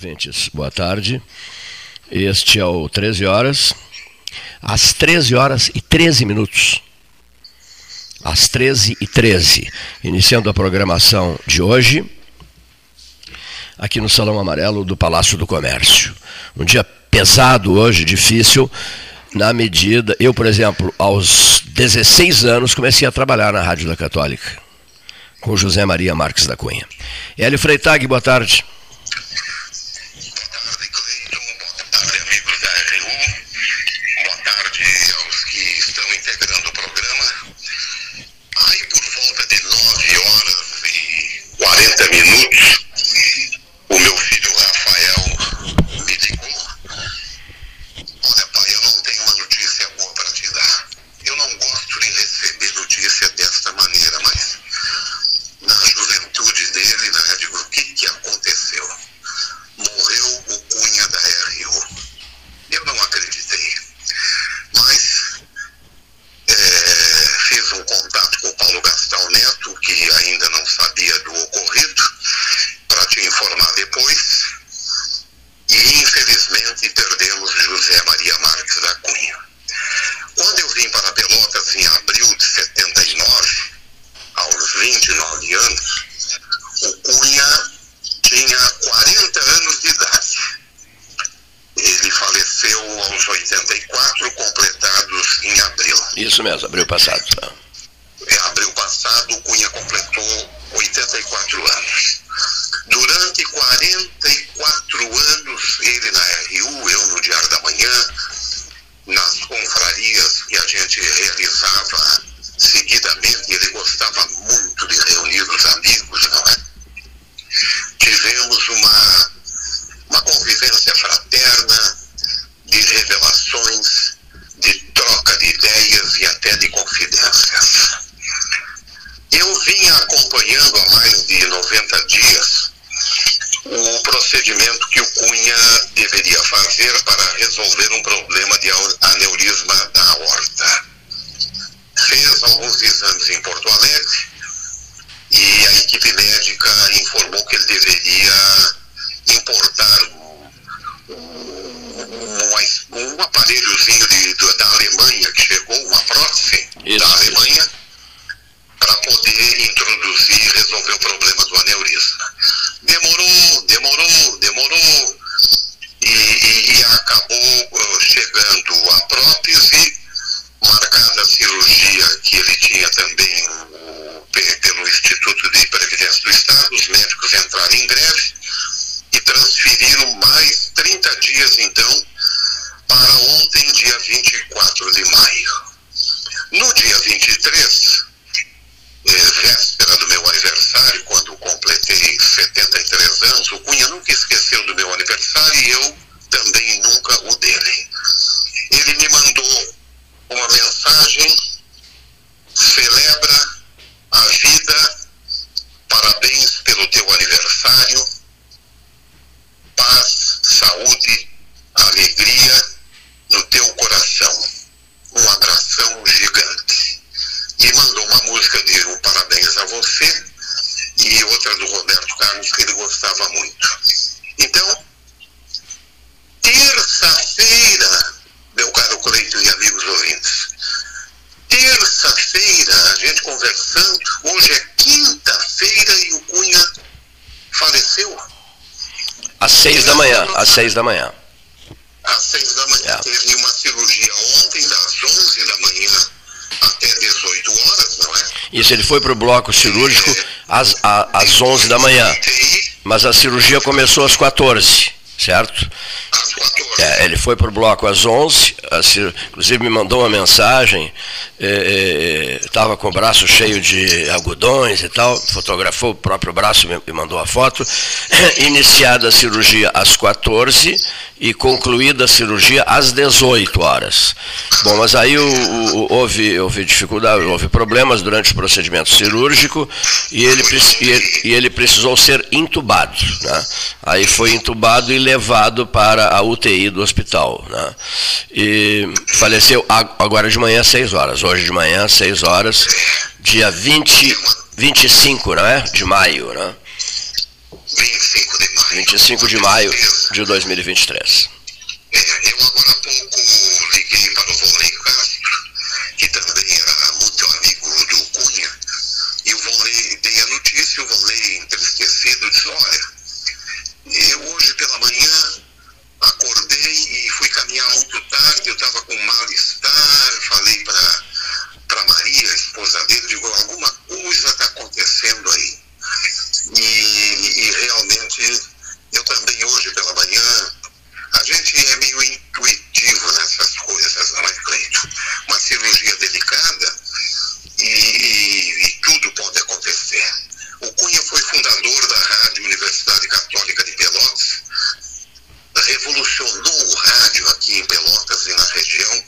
Ouvintes, boa tarde. Este é o 13 horas, às 13 horas e 13 minutos. Às 13 e 13, iniciando a programação de hoje, aqui no Salão Amarelo do Palácio do Comércio. Um dia pesado hoje, difícil, na medida. Eu, por exemplo, aos 16 anos, comecei a trabalhar na Rádio da Católica, com José Maria Marques da Cunha. Hélio Freitag, boa tarde. Alguns exames em Porto Alegre e a equipe médica informou que ele deveria importar um, um, um aparelhozinho de, da Alemanha que chegou, uma prótese Isso. da Alemanha para poder introduzir e resolver o problema do aneurisma. Demorou, demorou, demorou e, e, e acabou uh, chegando a prótese, marcada a cirurgia que ele tinha também pelo Instituto de Previdência do Estado, os médicos entraram em greve e transferiram mais 30 dias então para ontem, dia 24 de maio. No dia 23, véspera do meu aniversário, quando completei 73 anos, o Cunha nunca esqueceu do meu aniversário e eu também nunca o dele. Ele me mandou uma mensagem, celebra a vida, parabéns pelo teu aniversário, paz, saúde, alegria no teu coração. Um abração gigante e mandou uma música de um parabéns a você e outra do Roberto Carlos que ele gostava muito. Então, terça-feira, meu caro Cleiton e amigos ouvintes, terça-feira, a gente conversando, hoje é quinta-feira e o Cunha faleceu. Às seis da manhã, às seis da manhã. Às seis da manhã. É. Teve uma cirurgia ontem, das onze da manhã até 18 horas, não é? Isso, ele foi para o bloco cirúrgico às, às 11 da manhã. Mas a cirurgia começou às 14, certo? Às 14. É, ele foi para o bloco às 11, inclusive me mandou uma mensagem, estava é, é, com o braço cheio de algodões e tal, fotografou o próprio braço e mandou a foto. Iniciada a cirurgia às 14 e concluída a cirurgia às 18 horas. Bom, mas aí o, o, houve, houve dificuldade, houve problemas durante o procedimento cirúrgico e ele, e ele, e ele precisou ser intubado. Né? Aí foi intubado e levado para a UTI do hospital. Né? E faleceu agora de manhã às 6 horas. Hoje de manhã às 6 horas, dia 20, 25 não é? de maio. Né? 25 de maio. 25 de maio de 2023. É, eu agora há pouco liguei para o Volney Castro, que também era muito amigo do Cunha, e o Volney, dei a notícia, o Volney entristecido disse, olha, eu hoje pela manhã acordei e fui caminhar muito tarde, eu estava com mal-estar, falei para Maria, a esposa dele, digo, alguma coisa está acontecendo aí. E, e realmente, eu também hoje pela manhã, a gente é meio intuitivo nessas coisas, não é, Cleito? Uma cirurgia delicada e, e, e tudo pode acontecer. O Cunha foi fundador da Rádio Universidade Católica de Pelotas, revolucionou o rádio aqui em Pelotas e na região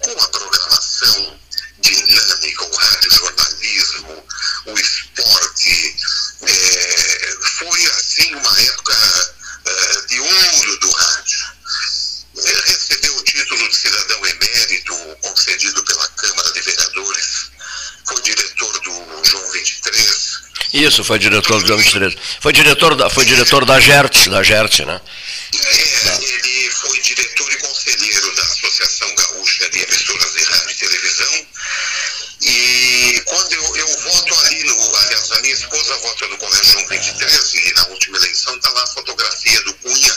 com a programação dinâmica, o rádio jornalismo, o esporte. É, foi assim uma época é, de ouro do rádio. É, recebeu o título de cidadão emérito concedido pela Câmara de Vereadores. Foi diretor do João 23. Isso, foi diretor do João 23. Foi diretor da, foi diretor da GERT, da GERT, né? É, ele foi diretor e conselheiro da Associação Gaúcha de Emissoras de Rádio e Televisão. E quando eu, eu voto ali, no, aliás, a minha esposa vota no Colégio João 23 e na última eleição está lá a fotografia do Cunha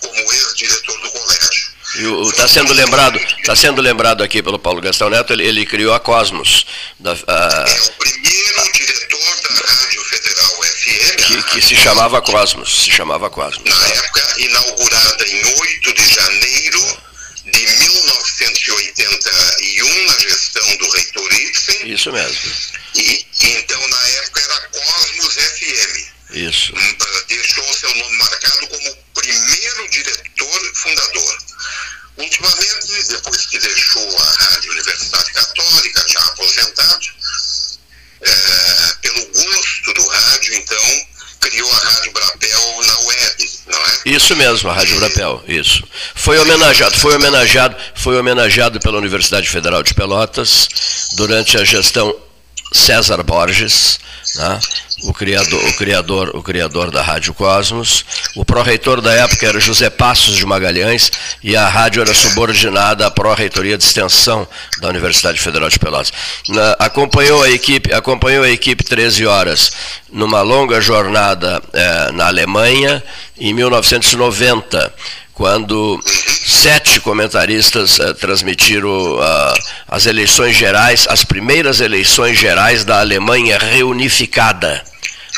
como ex-diretor do colégio. Está sendo lembrado, está sendo lembrado aqui pelo Paulo Gastão Neto, ele, ele criou a Cosmos. Chamava Cosmos, se chamava Cosmos. Na época, inaugurada em 8 de janeiro de 1981, na gestão do reitor Ibsen. Isso mesmo. E, então, na época, era Cosmos FM. Isso. Hum, deixou seu nome marcado como primeiro diretor fundador. Ultimamente, depois que deixou a Rádio Universidade Católica, já aposentado, é, pelo gosto criou a Rádio Brapel na web, não é? Isso mesmo, a Rádio Brapel, isso. Foi homenageado, foi homenageado, foi homenageado pela Universidade Federal de Pelotas durante a gestão César Borges, né? o, criador, o, criador, o criador da Rádio Cosmos. O pró-reitor da época era José Passos de Magalhães e a rádio era subordinada à pró-reitoria de extensão da Universidade Federal de Pelotas. Na, acompanhou, a equipe, acompanhou a equipe 13 horas numa longa jornada eh, na Alemanha em 1990 quando sete comentaristas uh, transmitiram uh, as eleições gerais, as primeiras eleições gerais da Alemanha reunificada.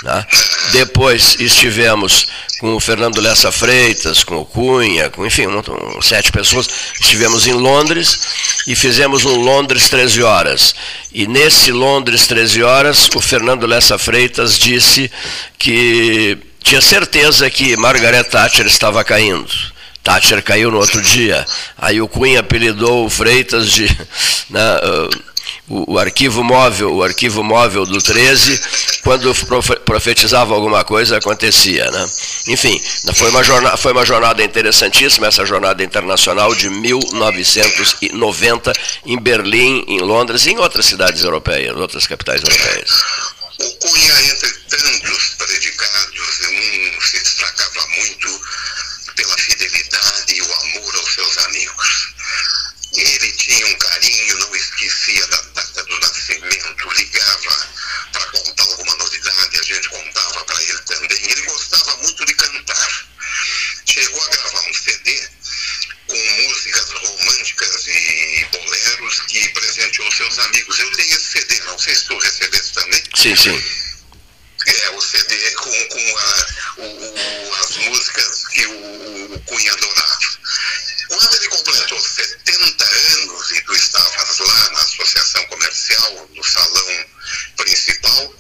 Né? Depois estivemos com o Fernando Lessa Freitas, com o Cunha, com, enfim, um, um, sete pessoas. Estivemos em Londres e fizemos um Londres 13 horas. E nesse Londres 13 horas, o Fernando Lessa Freitas disse que tinha certeza que Margaret Thatcher estava caindo Thatcher caiu no outro dia. Aí o Cunha apelidou o Freitas de né, o, o, arquivo móvel, o arquivo móvel do 13, quando profetizava alguma coisa acontecia, né? Enfim, foi uma jornada, foi uma jornada interessantíssima essa jornada internacional de 1990 em Berlim, em Londres e em outras cidades europeias, outras capitais europeias. O Cunha, entre tantos predicados, um se destacava muito pela fidelidade e o amor aos seus amigos. Ele tinha um carinho, não esquecia da data do nascimento, ligava para contar alguma novidade, a gente contava para ele também. Ele gostava muito de cantar. Chegou a gravar um CD com músicas românticas e boleros que presenteou seus amigos. Eu tenho esse CD, não sei se tu recebeste também. Sim, sim. É, o CD com, com a, o, o, as músicas que o, o Cunha adorava. Quando ele completou 70 anos e tu estavas lá na associação comercial, no salão principal,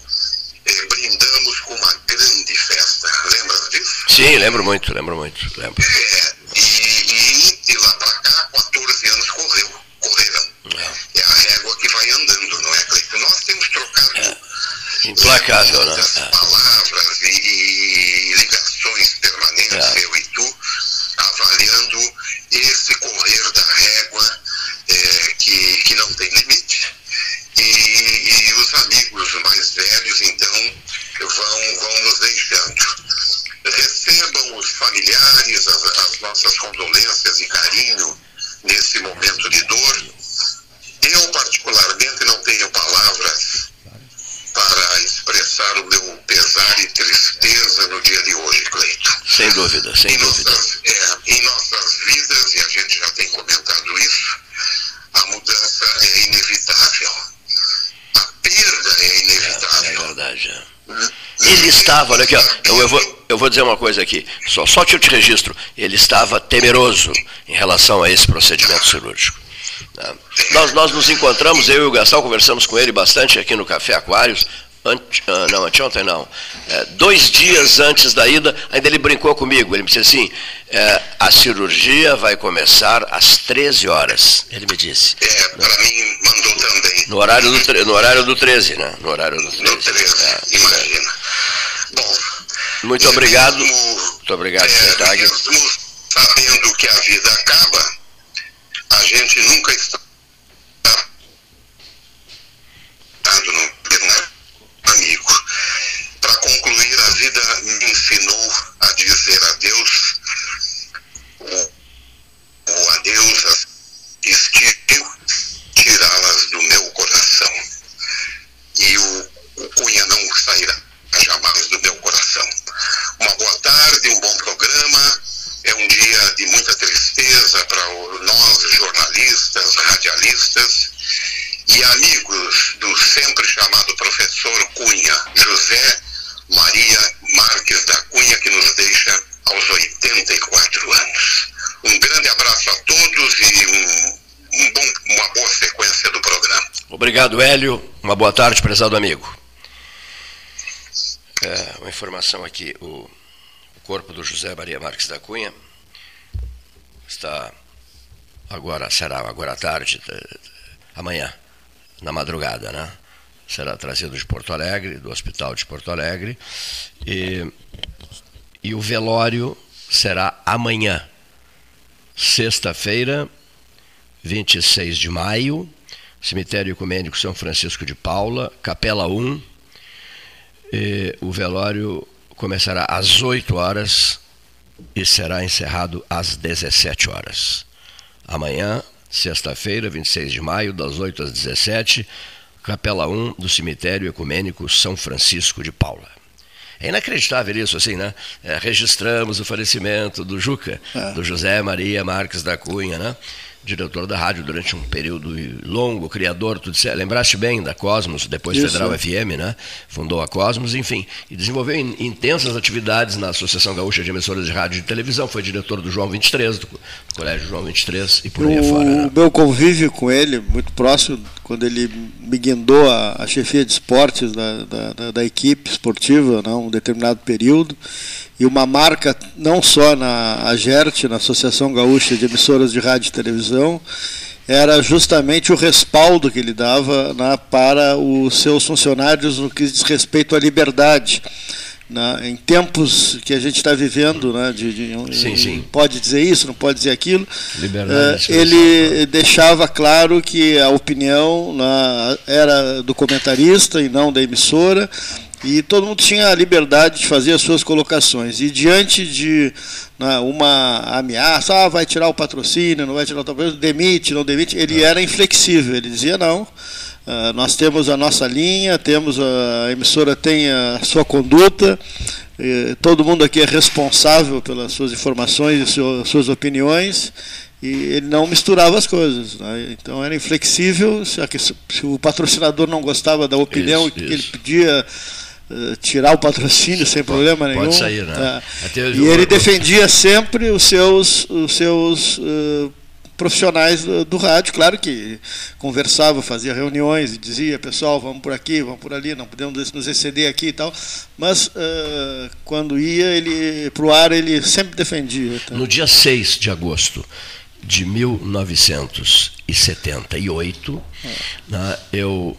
eh, brindamos com uma grande festa. Lembra disso? Sim, lembro muito, lembro muito. Lembro. É, e, e de lá para cá, 14 anos correu, correram. É. é a régua que vai andando, não é? Nós temos trocado. É Implacável, né? É. Palavras e, e, ligações permanentes, é. eu e tu, avaliando esse correr da régua é, que, que não tem limite. E, e, os amigos mais velhos, então, vão, vão nos deixando. Recebam os familiares, as, as nossas condolências e carinho nesse momento de dor. Eu, particularmente, não tenho palavras para expressar o meu pesar e tristeza no dia de hoje, Cleito. Sem dúvida, sem em dúvida. Nossas, é, em nossas vidas, e a gente já tem comentado isso, a mudança é inevitável. A perda é inevitável. É, é verdade. É. Ele estava, olha aqui, ó, eu, eu, vou, eu vou dizer uma coisa aqui, só, só te registro, ele estava temeroso em relação a esse procedimento cirúrgico. Nós, nós nos encontramos, eu e o Gastão, conversamos com ele bastante aqui no Café Aquários, ante, ah, não, anteontem não, é, dois dias antes da ida, ainda ele brincou comigo, ele me disse assim, é, a cirurgia vai começar às 13 horas, ele me disse. É, para mim mandou também. No horário do, no horário do 13, né? No horário do 13. No 13, é, imagina. Bom, muito obrigado. Mesmo, muito obrigado, é, mesmo sabendo que a vida acaba, a gente nunca está no amigo. Para concluir, a vida me ensinou a dizer adeus, o, o adeus existiu tirá-las do meu coração. E o, o Cunha não sairá jamais do meu coração. Uma boa tarde, um bom programa é um dia de muita tristeza para nós, jornalistas, radialistas e amigos do sempre chamado professor Cunha, José Maria Marques da Cunha, que nos deixa aos 84 anos. Um grande abraço a todos e um, um bom, uma boa sequência do programa. Obrigado, Hélio. Uma boa tarde, prezado amigo. É, uma informação aqui, o corpo do José Maria Marques da Cunha está agora, será agora à tarde, amanhã, na madrugada, né? será trazido de Porto Alegre, do Hospital de Porto Alegre, e, e o velório será amanhã, sexta-feira, 26 de maio, Cemitério Ecumênico São Francisco de Paula, Capela 1. o velório começará às 8 horas e será encerrado às 17 horas. Amanhã, sexta-feira, 26 de maio, das 8 às 17, Capela 1 do Cemitério Ecumênico São Francisco de Paula. É inacreditável isso, assim, né? É, registramos o falecimento do Juca, é. do José Maria Marques da Cunha, né? Diretor da rádio durante um período longo, criador, tu disse, lembraste bem da Cosmos, depois Isso. Federal FM, né? Fundou a Cosmos, enfim, e desenvolveu intensas atividades na Associação Gaúcha de Emissoras de Rádio e Televisão, foi diretor do João 23, do, do Colégio João 23 e por aí afora. Né? O meu convívio com ele, muito próximo, quando ele me guindou a, a chefia de esportes da, da, da, da equipe esportiva, né, um determinado período, e uma marca não só na AGERT, na Associação Gaúcha de Emissoras de Rádio e Televisão, era justamente o respaldo que ele dava né, para os seus funcionários no que diz respeito à liberdade. Né, em tempos que a gente está vivendo, né, de, de sim, sim. pode dizer isso, não pode dizer aquilo, uh, ele deixava claro que a opinião né, era do comentarista e não da emissora, e todo mundo tinha a liberdade de fazer as suas colocações. E diante de né, uma ameaça, ah, vai tirar o patrocínio, não vai tirar o patrocínio, demite, não demite, ele era inflexível, ele dizia não. Uh, nós temos a nossa linha, temos a, a emissora tem a sua conduta, todo mundo aqui é responsável pelas suas informações e suas, suas opiniões, e ele não misturava as coisas. Né? Então era inflexível, se, se, o patrocinador não gostava da opinião isso, que isso. ele pedia tirar o patrocínio sem problema nenhum. Pode sair, né? É. E ele defendia sempre os seus, os seus uh, profissionais do, do, rádio, claro que conversava, fazia reuniões e dizia, pessoal, vamos por aqui, vamos por ali, não podemos nos exceder aqui e tal, mas uh, quando ia ele para o ar, ele sempre defendia. Tá? No dia 6 de agosto de 1978, é. né, eu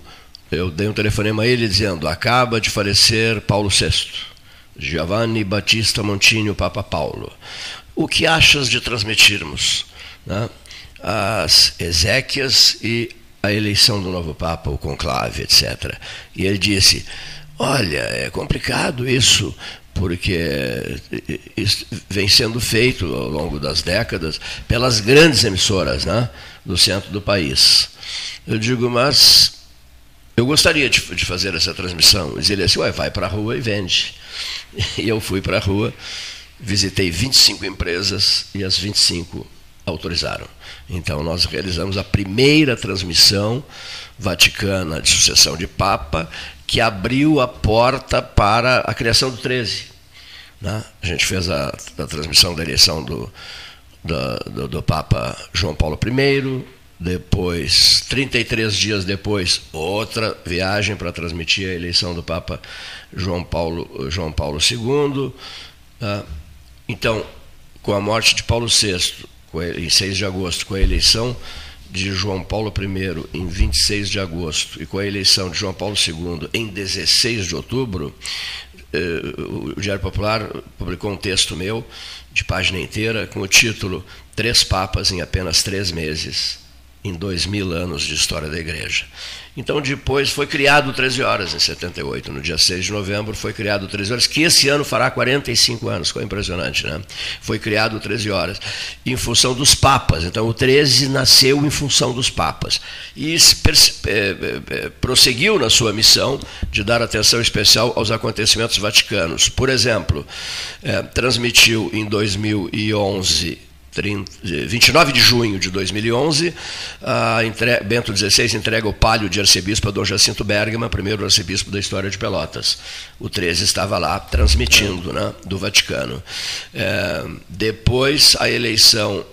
eu dei um telefonema a ele dizendo: acaba de falecer Paulo VI, Giovanni Battista Montinho, Papa Paulo. O que achas de transmitirmos né, as Ezequias e a eleição do novo Papa, o conclave, etc. E ele disse: Olha, é complicado isso, porque isso vem sendo feito ao longo das décadas pelas grandes emissoras né, do centro do país. Eu digo, mas eu gostaria de, de fazer essa transmissão. Mas ele disse, Ué, vai para a rua e vende. E eu fui para a rua, visitei 25 empresas e as 25 autorizaram. Então nós realizamos a primeira transmissão vaticana de sucessão de Papa, que abriu a porta para a criação do 13. Né? A gente fez a, a transmissão da eleição do, do, do, do Papa João Paulo I, depois, 33 dias depois, outra viagem para transmitir a eleição do Papa João Paulo, João Paulo II. Tá? Então, com a morte de Paulo VI, em 6 de agosto, com a eleição de João Paulo I em 26 de agosto e com a eleição de João Paulo II em 16 de outubro, eh, o Diário Popular publicou um texto meu de página inteira com o título Três Papas em apenas três meses em dois mil anos de história da igreja. Então, depois foi criado 13 Horas, em 78, no dia 6 de novembro, foi criado 13 Horas, que esse ano fará 45 anos, ficou impressionante, né? Foi criado 13 Horas, em função dos papas. Então, o 13 nasceu em função dos papas. E é, prosseguiu na sua missão de dar atenção especial aos acontecimentos vaticanos. Por exemplo, é, transmitiu em 2011 29 de junho de 2011, entre, Bento XVI entrega o palio de arcebispo a Dom Jacinto Bergman, primeiro arcebispo da história de Pelotas. O 13 estava lá transmitindo né, do Vaticano. É, depois, a eleição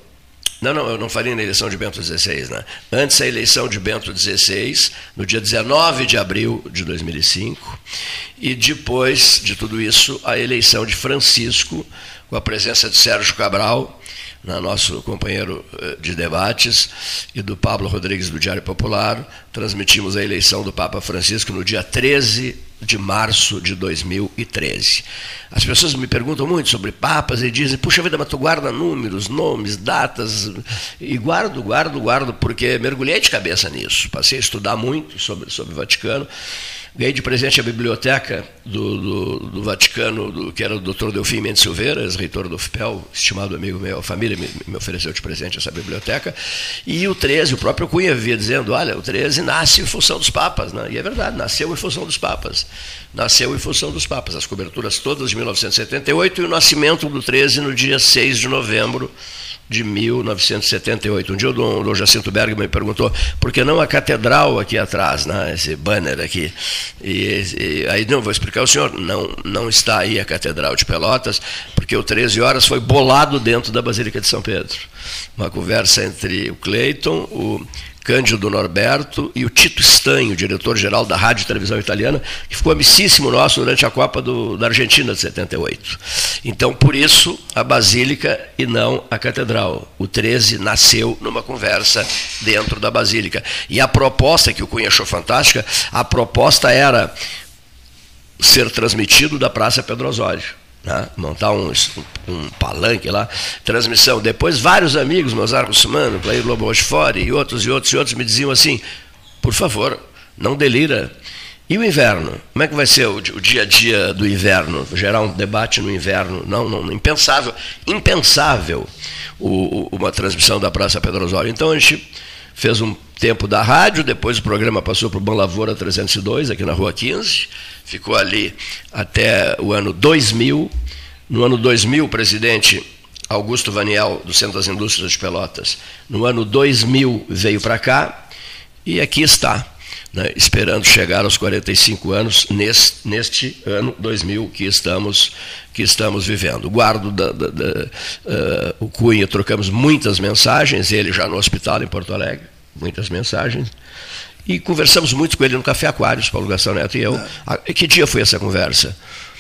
não, não, eu não faria na eleição de Bento XVI, né? Antes a eleição de Bento XVI, no dia 19 de abril de 2005, e depois de tudo isso, a eleição de Francisco com a presença de Sérgio Cabral, nosso companheiro eh, de debates, e do Pablo Rodrigues do Diário Popular. Transmitimos a eleição do Papa Francisco no dia 13 de março de 2013. As pessoas me perguntam muito sobre papas e dizem, puxa vida, mas tu guarda números, nomes, datas, e guardo, guardo, guardo, porque mergulhei de cabeça nisso. Passei a estudar muito sobre, sobre o Vaticano. Ganhei de presente a biblioteca do, do, do Vaticano, do, que era o Dr. Delfim Mendes Silveira, ex-reitor do FPEL, estimado amigo meu, a família me, me, ofereceu de presente essa biblioteca. E o 13, o próprio Cunha via dizendo: olha, o 13 nasce em função dos papas. Né? E é verdade, nasceu em função dos papas. Nasceu em função dos papas. As coberturas todas de 1978 e o nascimento do 13 no dia 6 de novembro de 1978. Um dia o Dom, Jacinto Bergman me perguntou por que não a catedral aqui atrás, né, esse banner aqui. E, e, aí, não, vou explicar ao senhor, não, não está aí a catedral de Pelotas, porque o 13 horas foi bolado dentro da Basílica de São Pedro. Uma conversa entre o Cleiton, o Cândido Norberto e o Tito Stanho, diretor-geral da Rádio e Televisão Italiana, que ficou amicíssimo nosso durante a Copa do, da Argentina de 78. Então, por isso, a Basílica e não a Catedral. O 13 nasceu numa conversa dentro da Basílica. E a proposta, que o Cunha achou fantástica, a proposta era ser transmitido da Praça Pedro Osório né? montar um, um, palanque lá, transmissão. Depois vários amigos, Mozart Russumano, Clair Lobo Rochefort e outros e outros e outros me diziam assim, por favor, não delira. E o inverno? Como é que vai ser o, o dia a dia do inverno? Gerar um debate no inverno? Não, não impensável. Impensável o, o, uma transmissão da Praça Pedro Osório. Então a gente fez um tempo da rádio, depois o programa passou para o Bom Lavoura 302, aqui na Rua 15, ficou ali até o ano 2000. No ano 2000, o presidente Augusto Vaniel, do Centro das Indústrias de Pelotas, no ano 2000 veio para cá e aqui está, né, esperando chegar aos 45 anos neste, ano 2000 que estamos que estamos vivendo. Guardo da, da, da, uh, o Cunha, trocamos muitas mensagens, ele já no hospital em Porto Alegre, muitas mensagens. E conversamos muito com ele no Café Aquários, Paulo Gastão Neto e eu. É. Que dia foi essa conversa?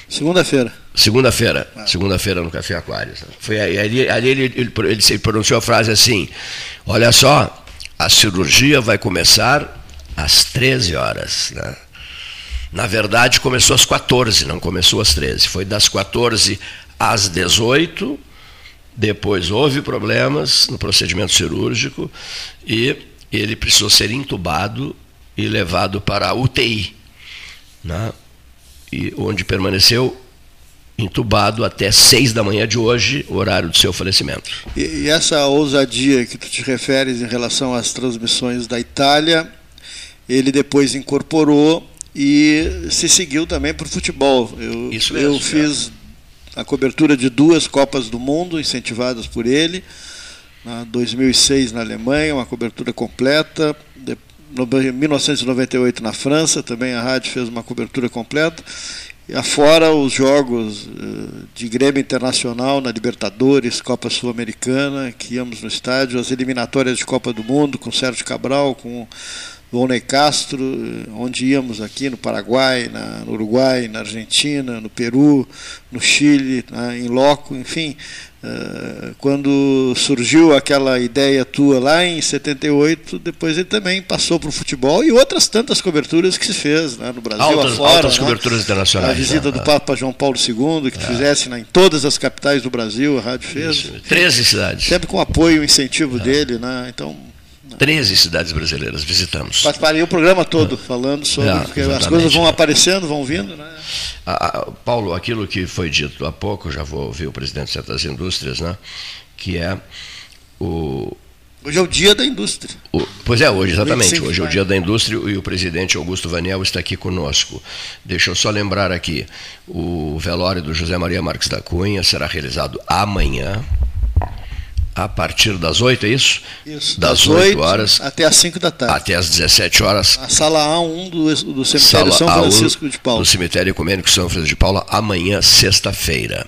Segunda-feira. Segunda-feira. É. Segunda-feira no Café Aquários. Foi ali, ali ele, ele, ele, ele pronunciou a frase assim: Olha só, a cirurgia vai começar às 13 horas. Né? Na verdade, começou às 14, não começou às 13. Foi das 14 às 18. Depois houve problemas no procedimento cirúrgico e ele precisou ser entubado e levado para a UTI, né? e onde permaneceu entubado até seis da manhã de hoje, horário do seu falecimento. E, e, essa ousadia que tu te referes em relação às transmissões da Itália, ele depois incorporou e se seguiu também para o futebol. Eu, Isso mesmo, eu fiz a cobertura de duas Copas do Mundo incentivadas por ele. Na 2006 na Alemanha, uma cobertura completa. Em 1998 na França, também a rádio fez uma cobertura completa. E afora os jogos eh, de Grêmio Internacional na Libertadores, Copa Sul-Americana, que íamos no estádio, as eliminatórias de Copa do Mundo com Sérgio Cabral, com Volney Castro, onde íamos aqui no Paraguai, na, no Uruguai, na Argentina, no Peru, no Chile, na, em loco, enfim. Uh, quando surgiu aquela ideia tua lá em 78, depois ele também passou para o futebol e outras tantas coberturas que se fez né, no Brasil altas, afora. Altas né? coberturas internacionais. A visita né? do Papa João Paulo II, que é. fizesse né, em todas as capitais do Brasil, a rádio fez. Isso. 13 cidades. Sempre com apoio e incentivo é. dele. Né? Então, 13 cidades brasileiras visitamos. Participaria o programa todo falando sobre. É, as coisas vão aparecendo, vão vindo, né? Paulo, aquilo que foi dito há pouco, já vou ouvir o presidente de certas indústrias, né? Que é o. Hoje é o dia da indústria. O, pois é, hoje, exatamente. Hoje é o dia da indústria e o presidente Augusto Vaniel está aqui conosco. Deixa eu só lembrar aqui: o velório do José Maria Marques da Cunha será realizado amanhã, a partir das 8, é isso? Isso, das, das 8, 8 horas. Até as 5 da tarde. Até as 17 horas. A sala A1 do, do cemitério sala São Francisco A1 de Paula. Do cemitério Ecumênico São Francisco de Paula, amanhã, sexta-feira.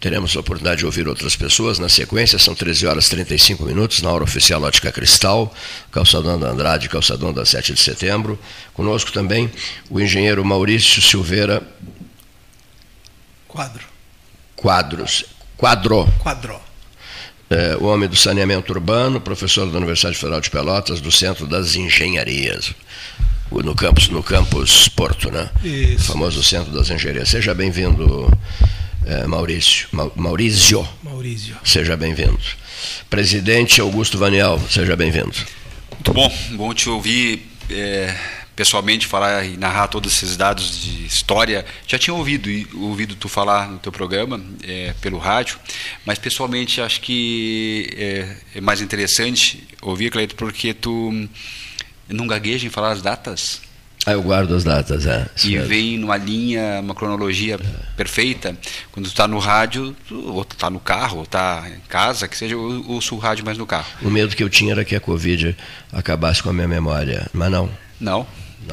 Teremos a oportunidade de ouvir outras pessoas. Na sequência, são 13 horas e 35 minutos, na hora oficial Ótica Cristal, calçadão da Andrade, calçadão da 7 de setembro. Conosco também o engenheiro Maurício Silveira. Quadro. Quadros Quadro. Quadro. É, o homem do saneamento urbano, professor da Universidade Federal de Pelotas, do Centro das Engenharias, no campus, no campus Porto, né? Isso. O famoso Centro das Engenharias. Seja bem-vindo, é, Maurício. Ma- Maurício, Maurício. seja bem-vindo. Presidente Augusto Vaniel, seja bem-vindo. Muito bom, bom te ouvir é, pessoalmente falar e narrar todos esses dados de história. Já tinha ouvido ouvido tu falar no teu programa é, pelo rádio, mas pessoalmente acho que é, é mais interessante ouvir, Cleito, porque tu não gagueja em falar as datas Ah, eu guardo as datas, é. e mesmo. vem numa linha, uma cronologia perfeita. Quando tu está no rádio, tu, ou tu está no carro, ou está em casa, que seja, eu ouço o rádio mais no carro. O medo que eu tinha era que a Covid acabasse com a minha memória, mas não. Não.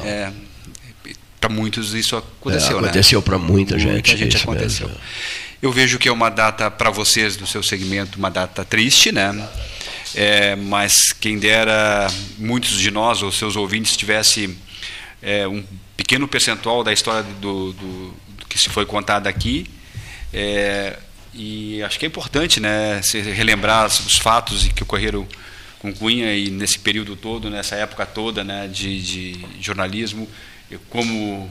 É, para muitos isso aconteceu, É, né? aconteceu para muita, Muita gente. gente isso aconteceu. mesmo. Eu vejo que é uma data para vocês do seu segmento, uma data triste, né? É, mas quem dera muitos de nós ou seus ouvintes tivesse é, um pequeno percentual da história do, do- do que se foi contada aqui. É, e acho que é importante, né, se relembrar os fatos que ocorreram com Cunha e nesse período todo, nessa época toda, né, de, de jornalismo, eu, como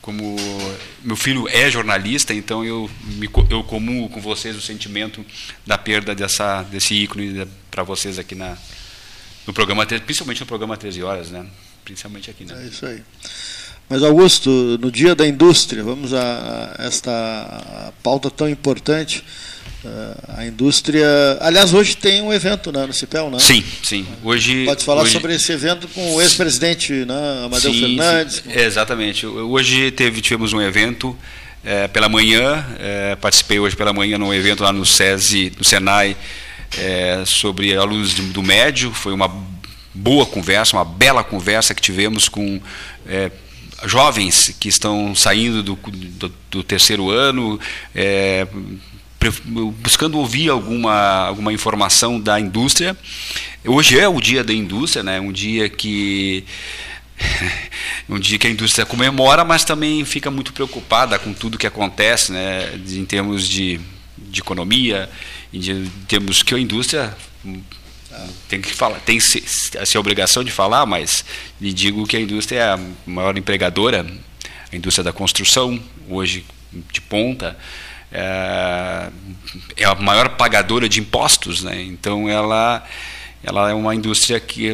como meu filho é jornalista, então eu me, eu comungo com vocês o sentimento da perda dessa desse ícone para vocês aqui na no programa 13, principalmente no programa 13 horas, né? Principalmente aqui, É né? isso aí. Mas, Augusto, no Dia da Indústria, vamos a a esta pauta tão importante. Eh, A indústria. Aliás, hoje tem um evento né, no CIPEL, né? Sim, sim. Hoje Pode falar hoje, sobre esse evento com o ex-presidente, né, Amadeu Sim, Fernandes. sim, exatamente. Hoje teve, tivemos um evento eh, pela manhã, eh, participei hoje pela manhã num evento lá no SESI, no Senai, eh, sobre alunos do médio. Foi uma boa conversa, uma bela conversa que tivemos com eh, jovens que estão saindo do, do- do terceiro ano, pre- buscando ouvir alguma, alguma informação da indústria. Hoje é o dia da indústria, né? um dia que um dia que a indústria comemora, mas também fica muito preocupada com tudo que acontece, né, em termos de, de economia, em, termos que a indústria hum, tem que falar, tem se- essa obrigação de falar, mas lhe digo que a indústria é a maior empregadora, a indústria da construção, hoje de ponta, é, é a maior pagadora de impostos, né? Então ela ela é uma indústria que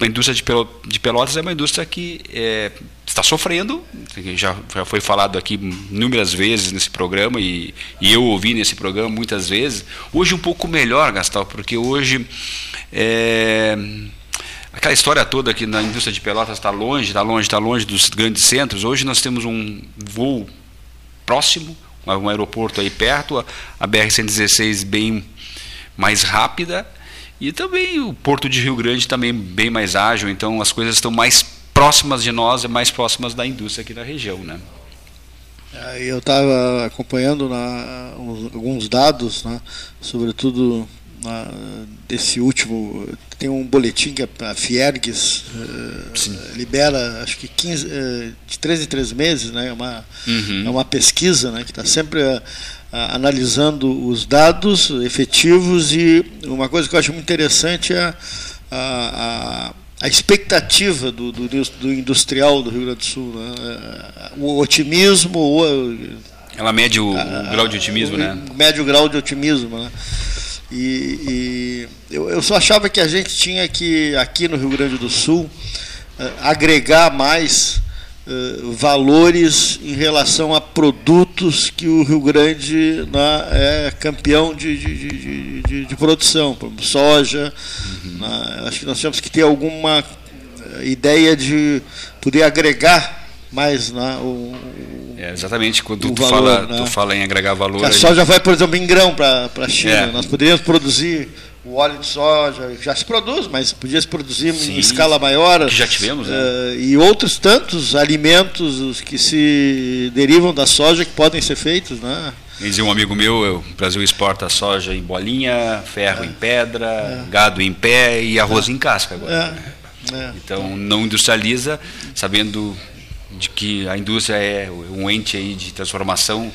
a indústria de Pelo- de Pelotas é uma indústria que é, está sofrendo já, já foi falado aqui inúmeras vezes nesse programa e, e eu ouvi nesse programa muitas vezes hoje um pouco melhor Gastal porque hoje é, aquela história toda que na indústria de Pelotas está longe está longe está longe dos grandes centros hoje nós temos um voo próximo um aeroporto aí perto a, a BR 116 bem mais rápida e também o Porto de Rio Grande também bem mais ágil, então as coisas estão mais próximas de nós e mais próximas da indústria aqui na região, né? Aí Eu estava acompanhando na- uns- alguns dados, né, sobretudo desse último. Tem um boletim que a Fiergues eh, libera, acho que 15, eh, de 13 em 13 meses, né, é, uma, Uhum. é uma pesquisa né, que está sempre ah, analisando os dados efetivos e uma coisa que eu acho muito interessante é a, a, a expectativa do, do, do industrial do Rio Grande do Sul. Né? O otimismo, o, Ela mede o, o grau de otimismo, o né? Médio grau de otimismo, né? E, e eu, eu só achava que a gente tinha que, aqui no Rio Grande do Sul, eh, agregar mais eh, valores em relação a produtos que o Rio Grande né, é campeão de, de, de, de- de- produção, exemplo, soja. né? acho que nós temos que ter alguma eh, ideia de poder agregar mais né, o, É, exatamente, quando tu, valor, fala, né? tu fala em agregar valor. a soja vai, por exemplo, em grão para a China. É. Nós poderíamos produzir o óleo de soja, já se produz, mas podia se produzir Sim, em escala maior. que já tivemos, né? eh, e outros tantos alimentos os que se derivam da soja que podem ser feitos. Né? Dizia um amigo meu, eu- o Brasil exporta soja em bolinha, ferro em pedra, gado em pé e arroz em casca agora. É, é. Então não industrializa, sabendo de que a indústria é um ente aí de transformação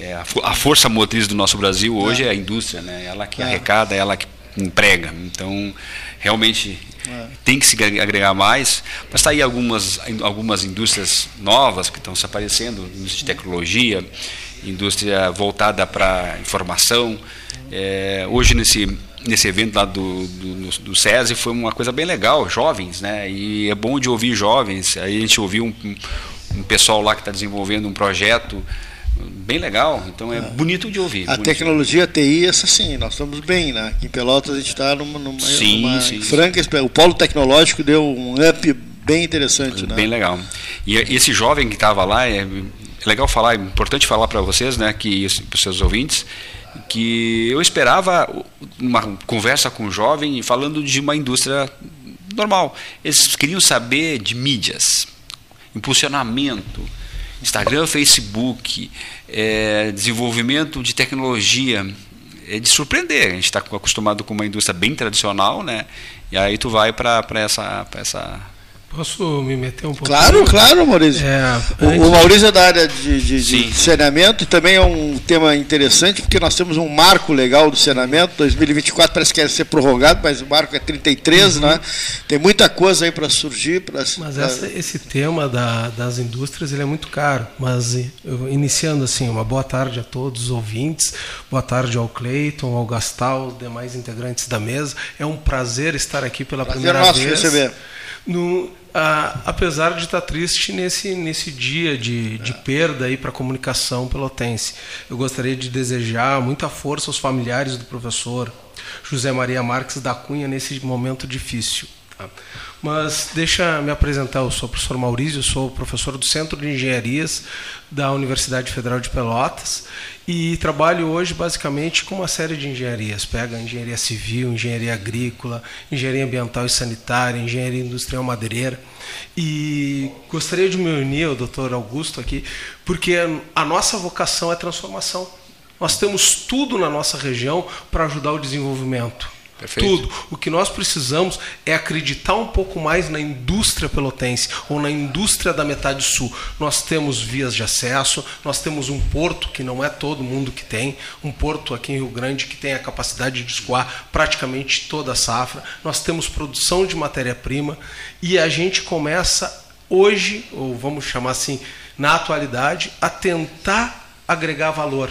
é, a, a, força motriz do nosso Brasil hoje é, é a indústria, né? Ela que é. arrecada, ela que emprega. Então, realmente é. tem que se agregar mais. Mas está aí algumas, algumas indústrias novas que estão se aparecendo, indústria de tecnologia, indústria voltada para informação. É, hoje nesse nesse evento lá do, do, do SESI foi uma coisa bem legal, jovens, né? E é bom de ouvir jovens. Aí a gente ouviu um, um pessoal lá que está desenvolvendo um projeto bem legal, então é, é. bonito de ouvir. A tecnologia TI, essa sim, nós estamos bem, né? Aqui em Pelotas a gente está numa, numa, sim, numa sim. franca, o polo tecnológico deu um up bem interessante, né? Bem legal. E esse jovem que estava lá, é, é, legal falar, é importante falar para vocês, né, que para os seus ouvintes, que eu esperava uma conversa com um jovem falando de uma indústria normal. Eles queriam saber de mídias, impulsionamento, Instagram, Facebook, é, desenvolvimento de tecnologia, é de surpreender. A gente está acostumado com uma indústria bem tradicional, né? E aí tu vai para essa, essa Posso me meter um pouco? Claro, claro, Maurício. É, o, o, Maurício é da área de, de, de, saneamento, também é um tema interessante, porque nós temos um marco legal do saneamento, 2024 parece que vai ser prorrogado, mas o marco é 33, uhum. né? Tem muita coisa aí para surgir. Pra, mas essa, esse tema da, das indústrias ele é muito caro. Mas eu, iniciando assim, uma boa tarde a todos os ouvintes, boa tarde ao Cleiton, ao Gastal, os demais integrantes da mesa. É um prazer estar aqui pela prazer primeira nosso vez. Receber. No, apesar de estar triste nesse, nesse dia de, de perda para a comunicação pelotense. Eu gostaria de desejar muita força aos familiares do professor José Maria Marques da Cunha nesse momento difícil. Tá? Mas deixa me apresentar, eu sou o professor Maurício, sou professor do Centro de Engenharias da Universidade Federal de Pelotas e trabalho hoje basicamente com uma série de engenharias. Pega engenharia civil, engenharia agrícola, engenharia ambiental e sanitária, engenharia industrial madeireira. E gostaria de me unir ao doutor Augusto aqui, porque a nossa vocação é transformação. Nós temos tudo na nossa região para ajudar o desenvolvimento Perfeito. Tudo. O que nós precisamos é acreditar um pouco mais na indústria pelotense ou na indústria da metade sul. Nós temos vias de acesso, nós temos um porto que não é todo mundo que tem, um porto aqui em Rio Grande que tem a capacidade de escoar praticamente toda a safra. Nós temos produção de matéria-prima e a gente começa hoje, ou vamos chamar assim, na atualidade, a tentar agregar valor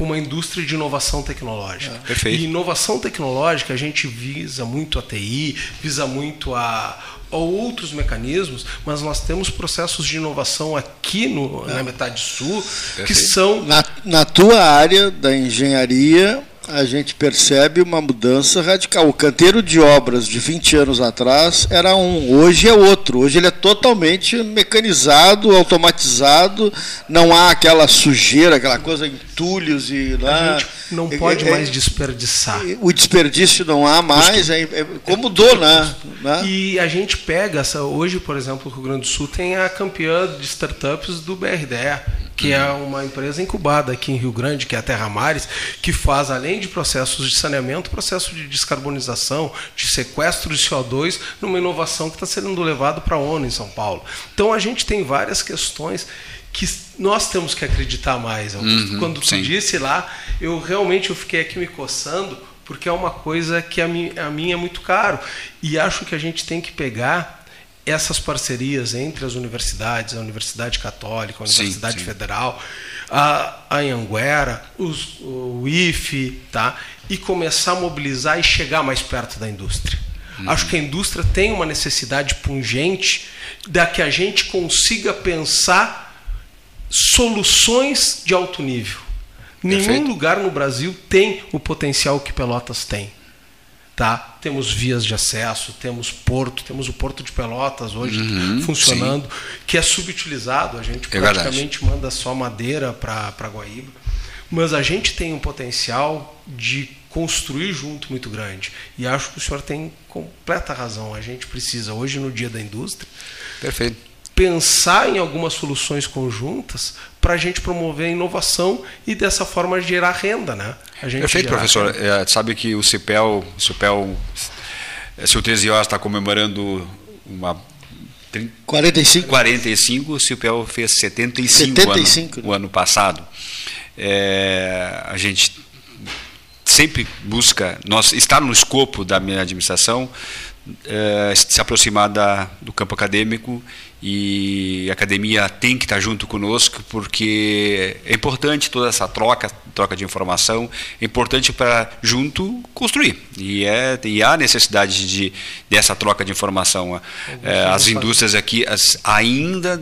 com uma indústria de inovação tecnológica. É, perfeito. E inovação tecnológica a gente visa muito a TI, visa muito a, a outros mecanismos, mas nós temos processos de inovação aqui no, é. na metade sul Perfeito. que são. Na, na tua área da engenharia, a gente percebe uma mudança radical. O canteiro de obras de 20 anos atrás era um, hoje é outro. Hoje ele é totalmente mecanizado, automatizado, não há aquela sujeira, aquela coisa entulhos e lá. A gente não pode é, é, mais desperdiçar. O desperdício não há mais, é, é, como mudou, né? né? E a gente pega essa, hoje, por exemplo, o Rio Grande do Sul tem a campeã de startups do BRDE que é uma empresa incubada aqui em Rio Grande, que é a Terra Mares, que faz, além de processos de saneamento, processo de descarbonização, de sequestro de CO2, numa inovação que está sendo levado para a ONU em São Paulo. Então a gente tem várias questões que nós temos que acreditar mais. Uhum, Quando tu disse lá, eu realmente eu fiquei aqui me coçando, porque é uma coisa que a mim, a mim é muito caro. E acho que a gente tem que pegar essas parcerias entre as universidades, a Universidade Católica, a Universidade sim, sim. Federal, a, a Anguera, os, o IFE, tá? e começar a mobilizar e chegar mais perto da indústria. Uhum. Acho que a indústria tem uma necessidade pungente da que a gente consiga pensar soluções de alto nível. Perfeito. Nenhum lugar no Brasil tem o potencial que Pelotas tem. Tá? Temos vias de acesso, temos porto, temos o Porto de Pelotas hoje uhum, funcionando, sim. que é subutilizado. A gente é praticamente verdade. manda só madeira para Guaíba. Mas a gente tem um potencial de construir junto muito grande. E acho que o senhor tem completa razão. A gente precisa, hoje no dia da indústria, Perfeito. pensar em algumas soluções conjuntas para a gente promover a inovação e dessa forma gerar renda, né? A gente Perfeito, professor. É, sabe que o CIPEL, o CIPEL, se o 13 horas está comemorando uma 45. 45, o Cipel fez 75, 75 ano, né? o ano passado. É, a gente sempre busca, nós está no escopo da minha administração é, se aproximar da, do campo acadêmico e a academia tem que estar junto conosco porque é importante toda essa troca troca de informação é importante para junto construir. E é e há necessidade de dessa troca de informação. É, as indústrias aqui as, ainda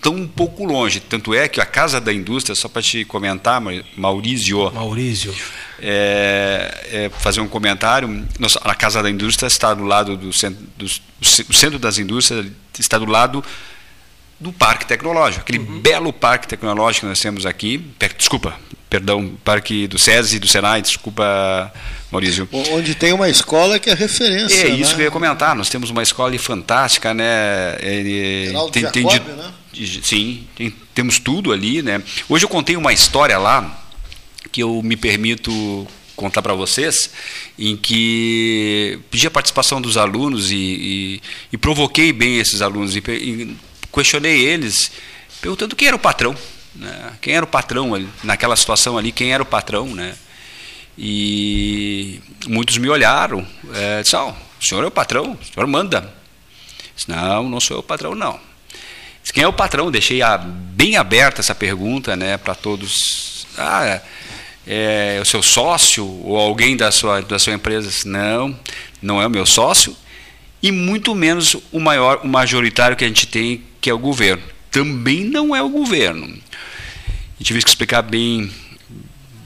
estão um pouco longe tanto é que a casa da indústria só para te comentar Maurício Maurício é, é, fazer um comentário. Nossa, a Casa da Indústria está do lado do centro, do, o centro das indústrias está do lado do Parque Tecnológico, aquele uhum. belo Parque Tecnológico que nós temos aqui. Per, desculpa, perdão, Parque do SESI e do Senai, desculpa, Maurício. Onde tem uma escola que é referência. É isso né? que eu ia comentar. Nós temos uma escola fantástica, né? Ele, tem, Jacob, tem de, né? Sim, tem, temos tudo ali, né? Hoje eu contei uma história lá que eu me permito contar para vocês, em que pedi a participação dos alunos e, e, e provoquei bem esses alunos e, e, questionei eles, perguntando quem era o patrão, né? quem era o patrão ali, naquela situação ali, quem era o patrão, né? E muitos me olharam, é, disse, oh, o senhor é o patrão, o senhor manda. Disse, não, não sou eu o patrão, não. Quem é o patrão? Deixei a, bem aberta essa pergunta né, para todos. Ah, é, o seu sócio ou alguém da sua, da sua empresa. Não, não é o meu sócio e muito menos o maior, o majoritário que a gente tem, que é o governo. Também não é o governo. A gente teve que explicar bem,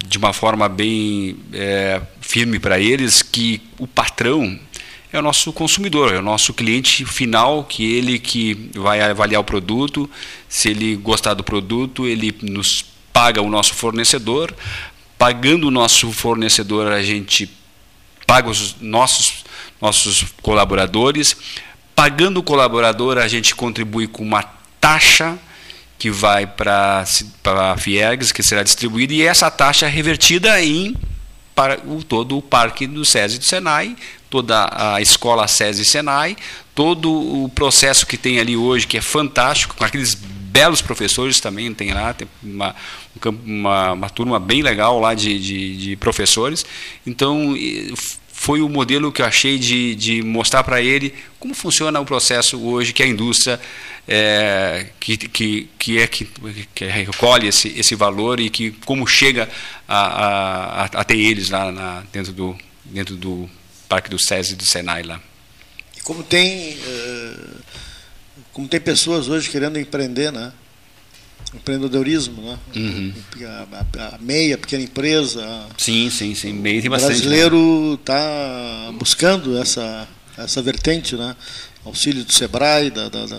de uma forma bem é, firme para eles, que o patrão é o nosso consumidor, é o nosso cliente final, que ele que vai avaliar o produto, se ele gostar do produto, ele nos paga o nosso fornecedor, pagando o nosso fornecedor, a gente paga os nossos, nossos colaboradores, pagando o colaborador, a gente contribui com uma taxa que vai para a FIEGS, que será distribuída, e essa taxa é revertida em para o, todo o parque do SESI do SENAI, toda a escola SESI SENAI, todo o processo que tem ali hoje, que é fantástico, com aqueles belos professores também, tem lá, tem uma, uma, uma turma bem legal lá de, de, de professores. Então, foi o modelo que eu achei de, de mostrar para ele como funciona o processo hoje que a indústria é, que, que, que, é, que, que recolhe esse, esse valor e que como chega a, a, até eles lá na, dentro, do, dentro do Parque do SESI e do Senai lá. E como tem, uh, como tem pessoas hoje querendo empreender, né? Empreendedorismo, né? Uhum. A, a, a, meia, pequena empresa. Sim, sim, sim. Meia tem bastante. O brasileiro está né? buscando essa, essa vertente, né? Auxílio do Sebrae, da, da, da,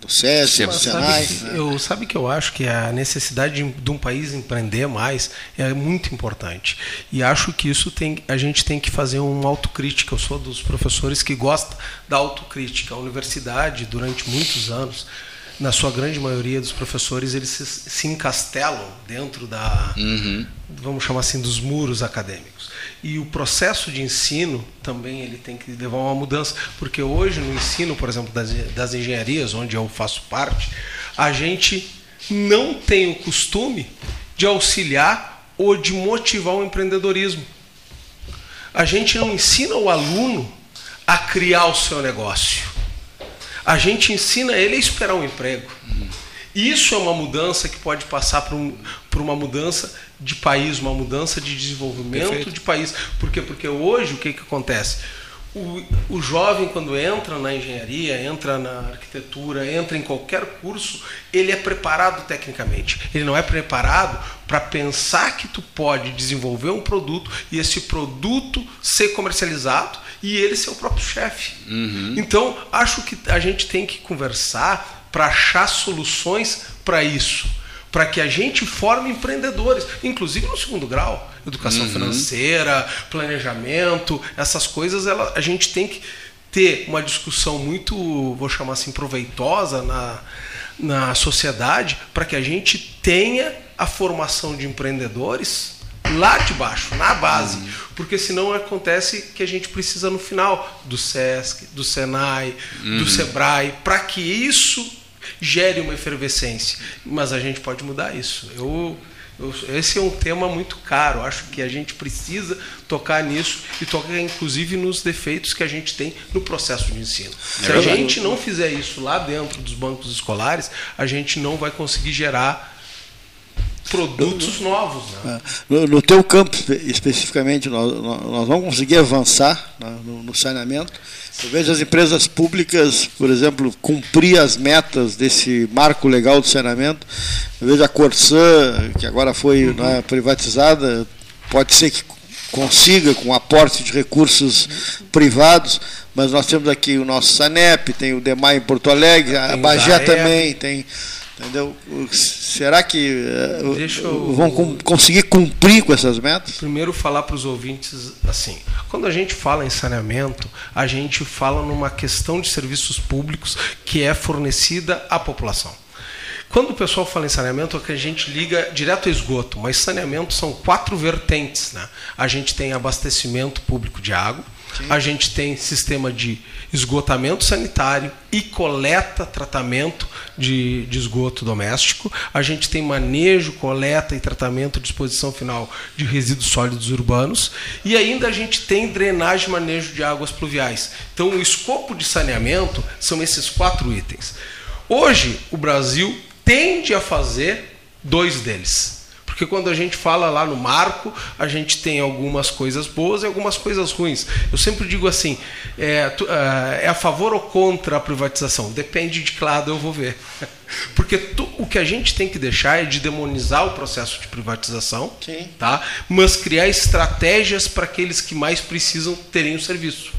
do SESI, do Senai. Sabe, né? eu, sabe que eu acho que a necessidade de, de, um país empreender mais é muito importante. E acho que isso tem, a gente tem que fazer uma autocrítica. Eu sou dos professores que gosta da autocrítica. A universidade, durante muitos anos, na sua grande maioria dos professores eles se, se encastelam dentro da uhum. vamos chamar assim dos muros acadêmicos. E o processo de ensino também ele tem que levar uma mudança porque hoje no ensino por exemplo das, das engenharias onde eu faço parte a gente não tem o costume de auxiliar ou de motivar o empreendedorismo. A gente não ensina o aluno a criar o seu negócio a gente ensina ele a esperar um emprego. Isso é uma mudança que pode passar por, um, por uma mudança de país, uma mudança de desenvolvimento Perfeito. de país. Por quê? Porque hoje o que, que acontece? O, o jovem, quando entra na engenharia, entra na arquitetura, entra em qualquer curso, ele é preparado tecnicamente. Ele não é preparado para pensar que tu pode desenvolver um produto e esse produto ser comercializado e ele ser o próprio chefe. Uhum. Então, acho que a gente tem que conversar para achar soluções para isso. Para que a gente forme empreendedores, inclusive no segundo grau, educação uhum. financeira, planejamento, essas coisas, ela, a gente tem que ter uma discussão muito, vou chamar assim, proveitosa na, na sociedade, para que a gente tenha a formação de empreendedores lá de baixo, na base. Porque senão acontece que a gente precisa no final do SESC, do SENAI, do SEBRAE, para que isso gere uma efervescência. Mas a gente pode mudar isso. Eu esse é um tema muito caro. Acho que a gente precisa tocar nisso e tocar, inclusive, nos defeitos que a gente tem no processo de ensino. Se a gente não fizer isso lá dentro dos bancos escolares, a gente não vai conseguir gerar produtos novos. Né? É. No, no teu campo, especificamente, nós, nós vamos conseguir avançar né, no, no saneamento. Eu vejo as empresas públicas, por exemplo, cumprir as metas desse marco legal do saneamento. Eu vejo a Corsã, que agora foi uhum. né, privatizada, pode ser que consiga com aporte de recursos privados, mas nós temos aqui o nosso Sanep, tem o DEMAI em Porto Alegre, a Bagé também, tem Entendeu? Será que uh, eu... vão conseguir cumprir com essas metas? Primeiro, falar para os ouvintes assim: quando a gente fala em saneamento, a gente fala numa questão de serviços públicos que é fornecida à população. Quando o pessoal fala em saneamento, é que a gente liga direto ao esgoto, mas saneamento são quatro vertentes. Né? A gente tem abastecimento público de água, A gente tem sistema de esgotamento sanitário e coleta, tratamento de, de, esgoto doméstico. A gente tem manejo, coleta e tratamento, disposição final de resíduos sólidos urbanos. E ainda a gente tem drenagem e manejo de águas pluviais. Então, o escopo de saneamento são esses quatro itens. Hoje, o Brasil tende a fazer dois deles. Porque quando a gente fala lá no marco, a gente tem algumas coisas boas e algumas coisas ruins. Eu sempre digo assim: é, é a favor ou contra a privatização? Depende de que lado eu vou ver. Porque tu, o que a gente tem que deixar é de demonizar o processo de privatização, Sim. tá? mas criar estratégias para aqueles que mais precisam terem o serviço.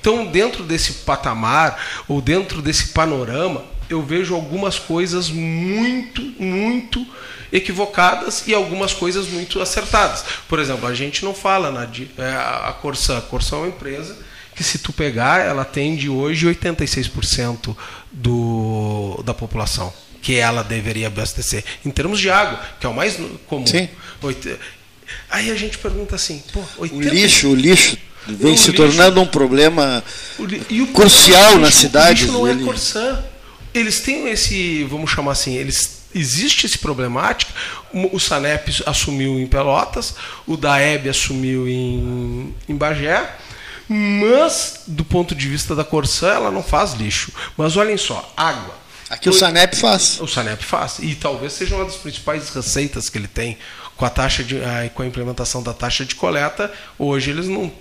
Então, dentro desse patamar, ou dentro desse panorama, eu vejo algumas coisas muito, muito equivocadas e algumas coisas muito acertadas. Por exemplo, a gente não fala na é, a Corsã. A Corsã é uma empresa que se tu pegar, ela atende hoje 86% do, da população que ela deveria abastecer. Em termos de água, que é o mais comum. Sim. Aí a gente pergunta assim, pô, 80... o lixo, o lixo vem o se lixo, tornando um problema o, crucial na cidade. O lixo não é Corsã eles têm esse, vamos chamar assim, eles existe esse problemática. O Sanep assumiu em Pelotas, o Daeb assumiu em, em Bagé, mas do ponto de vista da Corsã, ela não faz lixo. Mas olhem só, água. Aqui o Sanep faz. O Sanep faz. E talvez seja uma das principais receitas que ele tem com a taxa de, com a implementação da taxa de coleta. Hoje eles não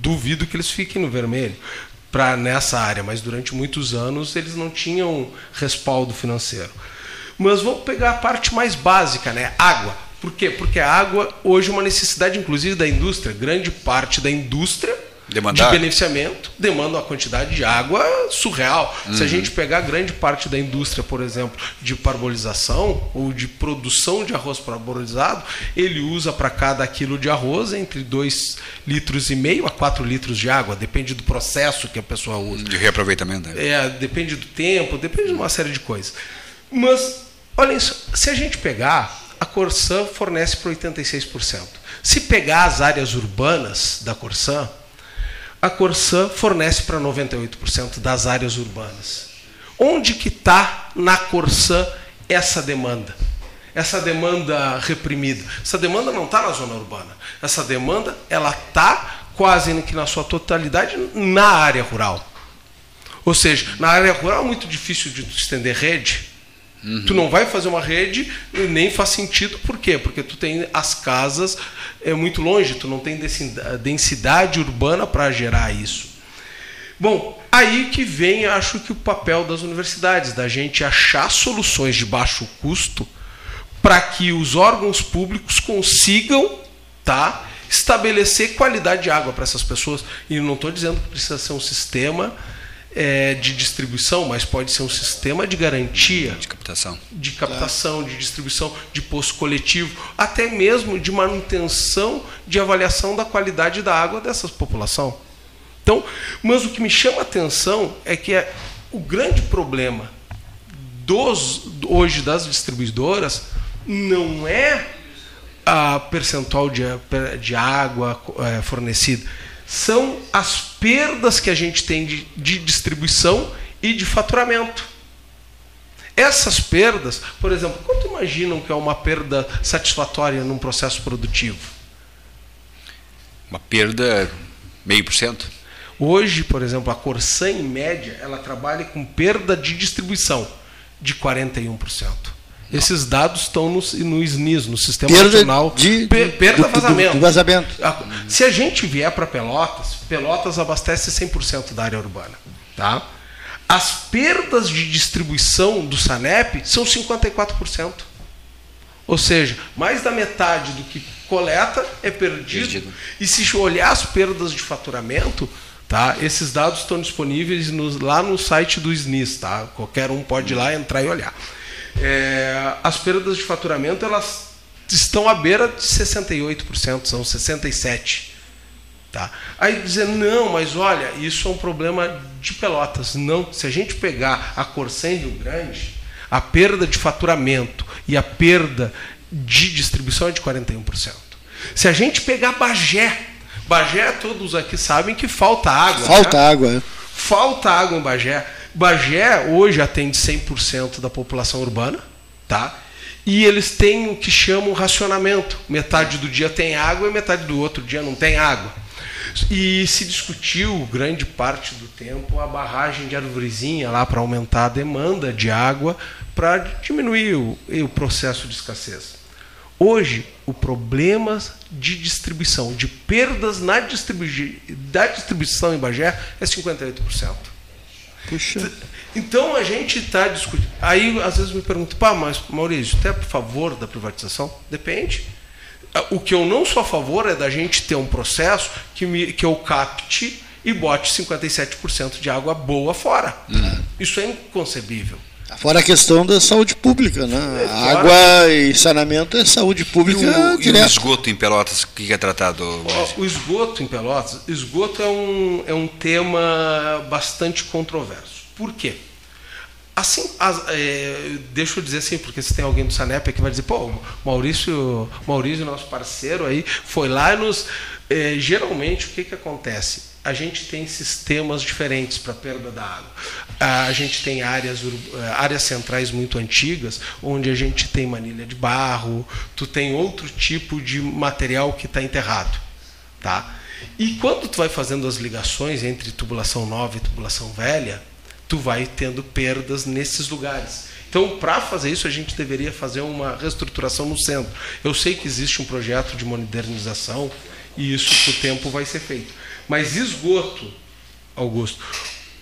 duvido que eles fiquem no vermelho para nessa área, mas durante muitos anos eles não tinham respaldo financeiro. Mas vamos pegar a parte mais básica, né? Água. Por quê? Porque a água hoje é uma necessidade, inclusive, da indústria. Grande parte da indústria Demandar. de beneficiamento demanda uma quantidade de água surreal. Uhum. Se a uhum. gente pegar grande parte da indústria, por exemplo, de parbolização ou de produção de arroz parbolizado, ele usa para cada quilo de arroz entre 2 litros e meio a 4 litros de água, depende do processo que a pessoa usa. De reaproveitamento. Né? É, depende do tempo, depende de uma série de coisas. Mas, olhem só, se a gente pegar, a Corsã fornece para 86%. Se pegar as áreas urbanas da Corsã, a Corsã fornece para 98% das áreas urbanas. Onde que está na Corsã essa demanda? Essa demanda reprimida. Essa demanda não está na zona urbana. Essa demanda ela está quase que na sua totalidade na área rural. Ou seja, na área rural é muito difícil de estender rede. Uhum. Tu não vai fazer uma rede, nem faz sentido, por quê? Porque tu tem as casas é muito longe, tu não tem densidade urbana para gerar isso. Bom, aí que vem, acho que o papel das universidades, da gente achar soluções de baixo custo para que os órgãos públicos consigam, tá, estabelecer qualidade de água para essas pessoas. E não estou dizendo que precisa ser um sistema é, de distribuição, mas pode ser um sistema de garantia. De captação. De captação, de distribuição, de poço coletivo, até mesmo de manutenção, de avaliação da qualidade da água dessa população. Então, mas o que me chama a atenção é que é o grande problema dos, hoje das distribuidoras não é a percentual de, de água é, fornecida. São as perdas que a gente tem de, de distribuição e de faturamento. Essas perdas, por exemplo, quanto imaginam que é uma perda satisfatória num processo produtivo? Uma perda meio por cento. Hoje, por exemplo, a Corsan, em média, ela trabalha com perda de distribuição de 41%. Esses dados estão no, no SNIS, no Sistema Perda Nacional. de- Per- perda do- do- vazamento. do vazamento. A- Se a gente vier para Pelotas, Pelotas abastece 100% da área urbana. Tá? As perdas de distribuição do SANEP são 54%. Ou seja, mais da metade do que coleta é perdido. Perdido. E se olhar as perdas de faturamento, tá? esses dados estão disponíveis no- lá no site do SNIS. Tá? Qualquer um pode ir lá, entrar e olhar. É, as perdas de faturamento elas estão à beira de 68%, são 67%. Tá? Aí dizer, não, mas olha, isso é um problema de pelotas. Não, se a gente pegar a Corsan Rio Grande, a perda de faturamento e a perda de distribuição é de 41%. Se a gente pegar Bagé, Bagé, todos aqui sabem que falta água. Falta né? água. é. Falta água em Bagé. Bagé hoje atende 100% da população urbana, tá? E eles têm o que chamam racionamento. Metade do dia tem água e metade do outro dia não tem água. E se discutiu grande parte do tempo a barragem de Arvorezinha lá para aumentar a demanda de água para diminuir o, o processo de escassez. Hoje, o problema de distribuição, de perdas na distribui da distribuição em Bagé é 58%. Puxa. Então a gente está discutindo. Aí às vezes me perguntam, pá, mas Maurício, você é a favor da privatização? Depende. O que eu não sou a favor é da gente ter um processo que, me, que eu capte e bote 57% de água boa fora. Isso é inconcebível. Fora a questão da saúde pública, né? É, Água e saneamento é saúde E pública o, e o esgoto em Pelotas, o que é tratado? Ó, O esgoto em Pelotas, esgoto é um, é um tema bastante controverso. Por quê? Assim, as- é, deixa eu dizer assim, porque se tem alguém do Sanep que vai dizer, pô, Maurício, Maurício, nosso parceiro aí, foi lá e nos. é, geralmente, o que, que acontece? A gente tem sistemas diferentes para perda da água. A gente tem áreas, eh, áreas centrais muito antigas, onde a gente tem manilha de barro, tu tem outro tipo de material que está enterrado. Tá? E quando tu vai fazendo as ligações entre tubulação nova e tubulação velha, tu vai tendo perdas nesses lugares. Então, para fazer isso, a gente deveria fazer uma reestruturação no centro. Eu sei que existe um projeto de modernização e isso, com o tempo, vai ser feito. Mas esgoto, Augusto,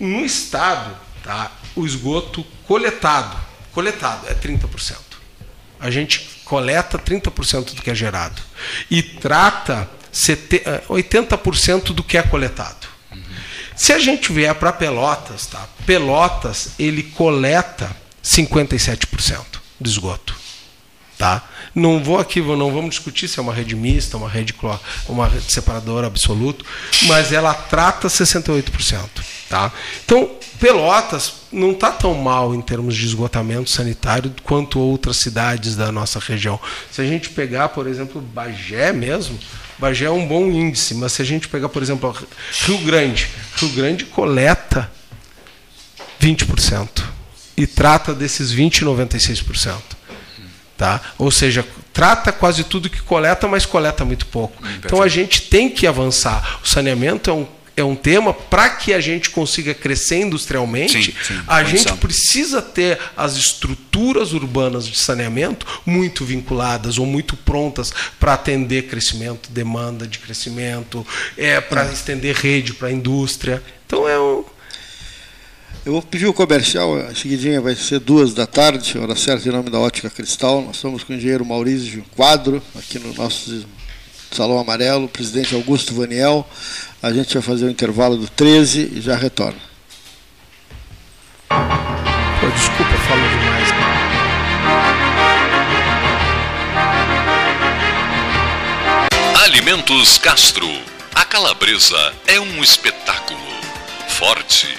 no estado, tá, o esgoto coletado, coletado é 30%. A gente coleta 30% do que é gerado e trata sete- eh, 80% do que é coletado. Se a gente vier para Pelotas, tá? Pelotas ele coleta 57% do esgoto, tá? Não vou aqui, não vamos discutir se é uma rede mista, uma rede uma rede separadora absoluto, mas ela trata 68%, tá? Então, Pelotas não está tão mal em termos de esgotamento sanitário quanto outras cidades da nossa região. Se a gente pegar, por exemplo, Bagé mesmo, Bagé é um bom índice, mas se a gente pegar, por exemplo, Rio Grande, Rio Grande coleta 20% e trata desses 20 96%. Tá? Ou seja, trata quase tudo que coleta, mas coleta muito pouco. Então a gente tem que avançar. O saneamento é um, é um tema para que a gente consiga crescer industrialmente. Sim, sim, a gente precisa ter as estruturas urbanas de saneamento muito vinculadas ou muito prontas para atender crescimento, demanda de crescimento, é, para estender rede para a indústria. Então é um, Eu vou pedir o comercial, a seguidinha vai ser duas da tarde, hora certa em nome da Ótica Cristal. Nós estamos com o engenheiro Maurício Quadro, aqui no nosso Salão Amarelo, presidente Augusto Vaniel. A gente vai fazer o intervalo do 13 e já retorna. Desculpa, falo demais. Alimentos Castro. A calabresa é um espetáculo. Forte,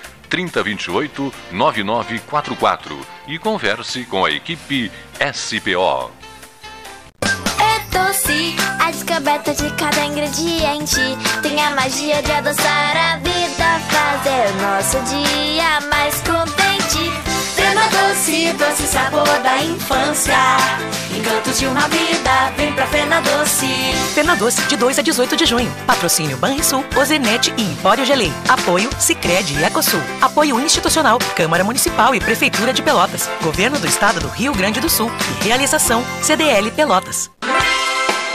3028 9944 e converse com a equipe SPO. É doce, a descoberta de cada ingrediente tem a magia de adoçar a vida, fazer nosso dia mais contente. Fena doce, doce sabor da infância. Encantos de uma vida, vem pra Fena Doce. Fena Doce, de 2 a 18 de junho. Patrocínio Banrisul, Ozenete e Empório Gelei. Apoio Sicredi e Ecosul. Apoio institucional, Câmara Municipal e Prefeitura de Pelotas. Governo do Estado do Rio Grande do Sul. E realização CDL Pelotas.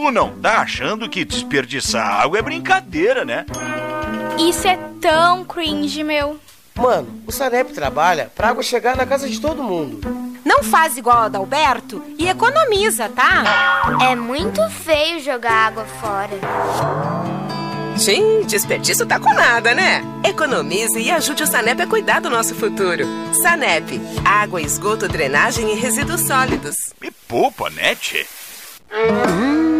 tu não tá achando que desperdiçar água é brincadeira, né? Isso é tão cringe, meu. Mano, o Sanep trabalha pra água chegar na casa de todo mundo. Não faz igual a Adalberto e economiza, tá? É muito feio jogar água fora. Sim, desperdício tá com nada, né? Economize e ajude o Sanep a cuidar do nosso futuro. Sanep, água, esgoto, drenagem e resíduos sólidos. Me poupa, tchê? Hum,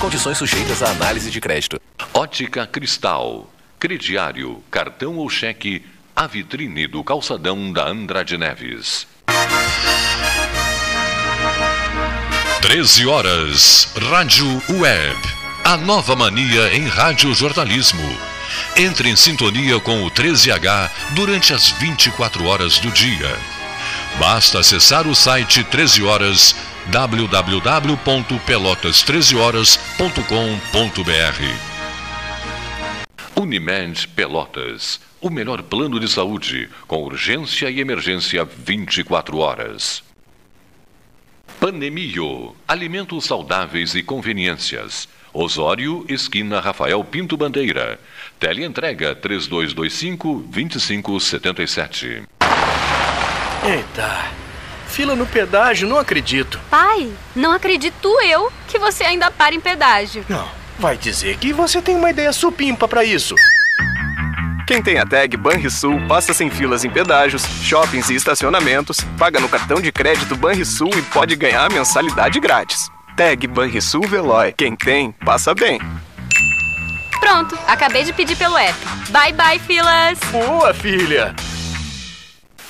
Condições sujeitas à análise de crédito. Ótica Cristal. Crediário, cartão ou cheque, a vitrine do calçadão da Andrade Neves. 13 horas. Rádio Web. A nova mania em rádio jornalismo. Entre em sintonia com o 13H durante as 24 horas do dia. Basta acessar o site 13 horas www.pelotas13horas.com.br Unimed Pelotas, o melhor plano de saúde, com urgência e emergência 24 horas. Panemio, alimentos saudáveis e conveniências. Osório, esquina Rafael Pinto Bandeira. Teleentrega 3225-2577. Eita, fila no pedágio, não acredito. Pai, não acredito eu que você ainda para em pedágio. Não, vai dizer que você tem uma ideia supimpa para isso. Quem tem a tag Banrisul passa sem filas em pedágios, shoppings e estacionamentos, paga no cartão de crédito Banrisul e pode ganhar a mensalidade grátis. Tag Banrisul Veloy. Quem tem, passa bem. Pronto, acabei de pedir pelo app. Bye bye, filas! Boa, filha!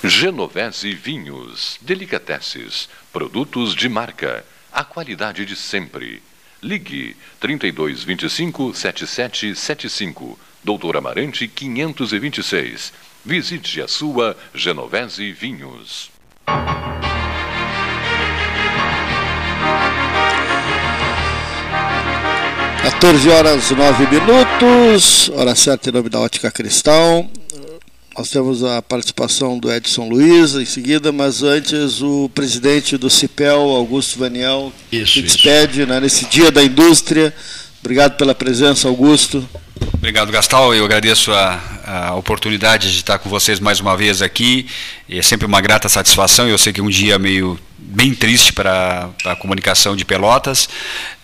Genovese Vinhos, Delicateces, produtos de marca, a qualidade de sempre. Ligue 3225 7775, Doutor Amarante 526. Visite a sua Genovese Vinhos. 14 horas 9 minutos, hora certa em nome da Ótica Cristal. Nós temos a participação do Edson Luiz em seguida, mas antes o presidente do CIPEL, Augusto Vaniel, isso, se despede né, nesse dia da indústria. Obrigado pela presença, Augusto. Obrigado, Gastal. Eu agradeço a, a oportunidade de estar com vocês mais uma vez aqui. É sempre uma grata satisfação. Eu sei que é um dia meio bem triste para a comunicação de Pelotas,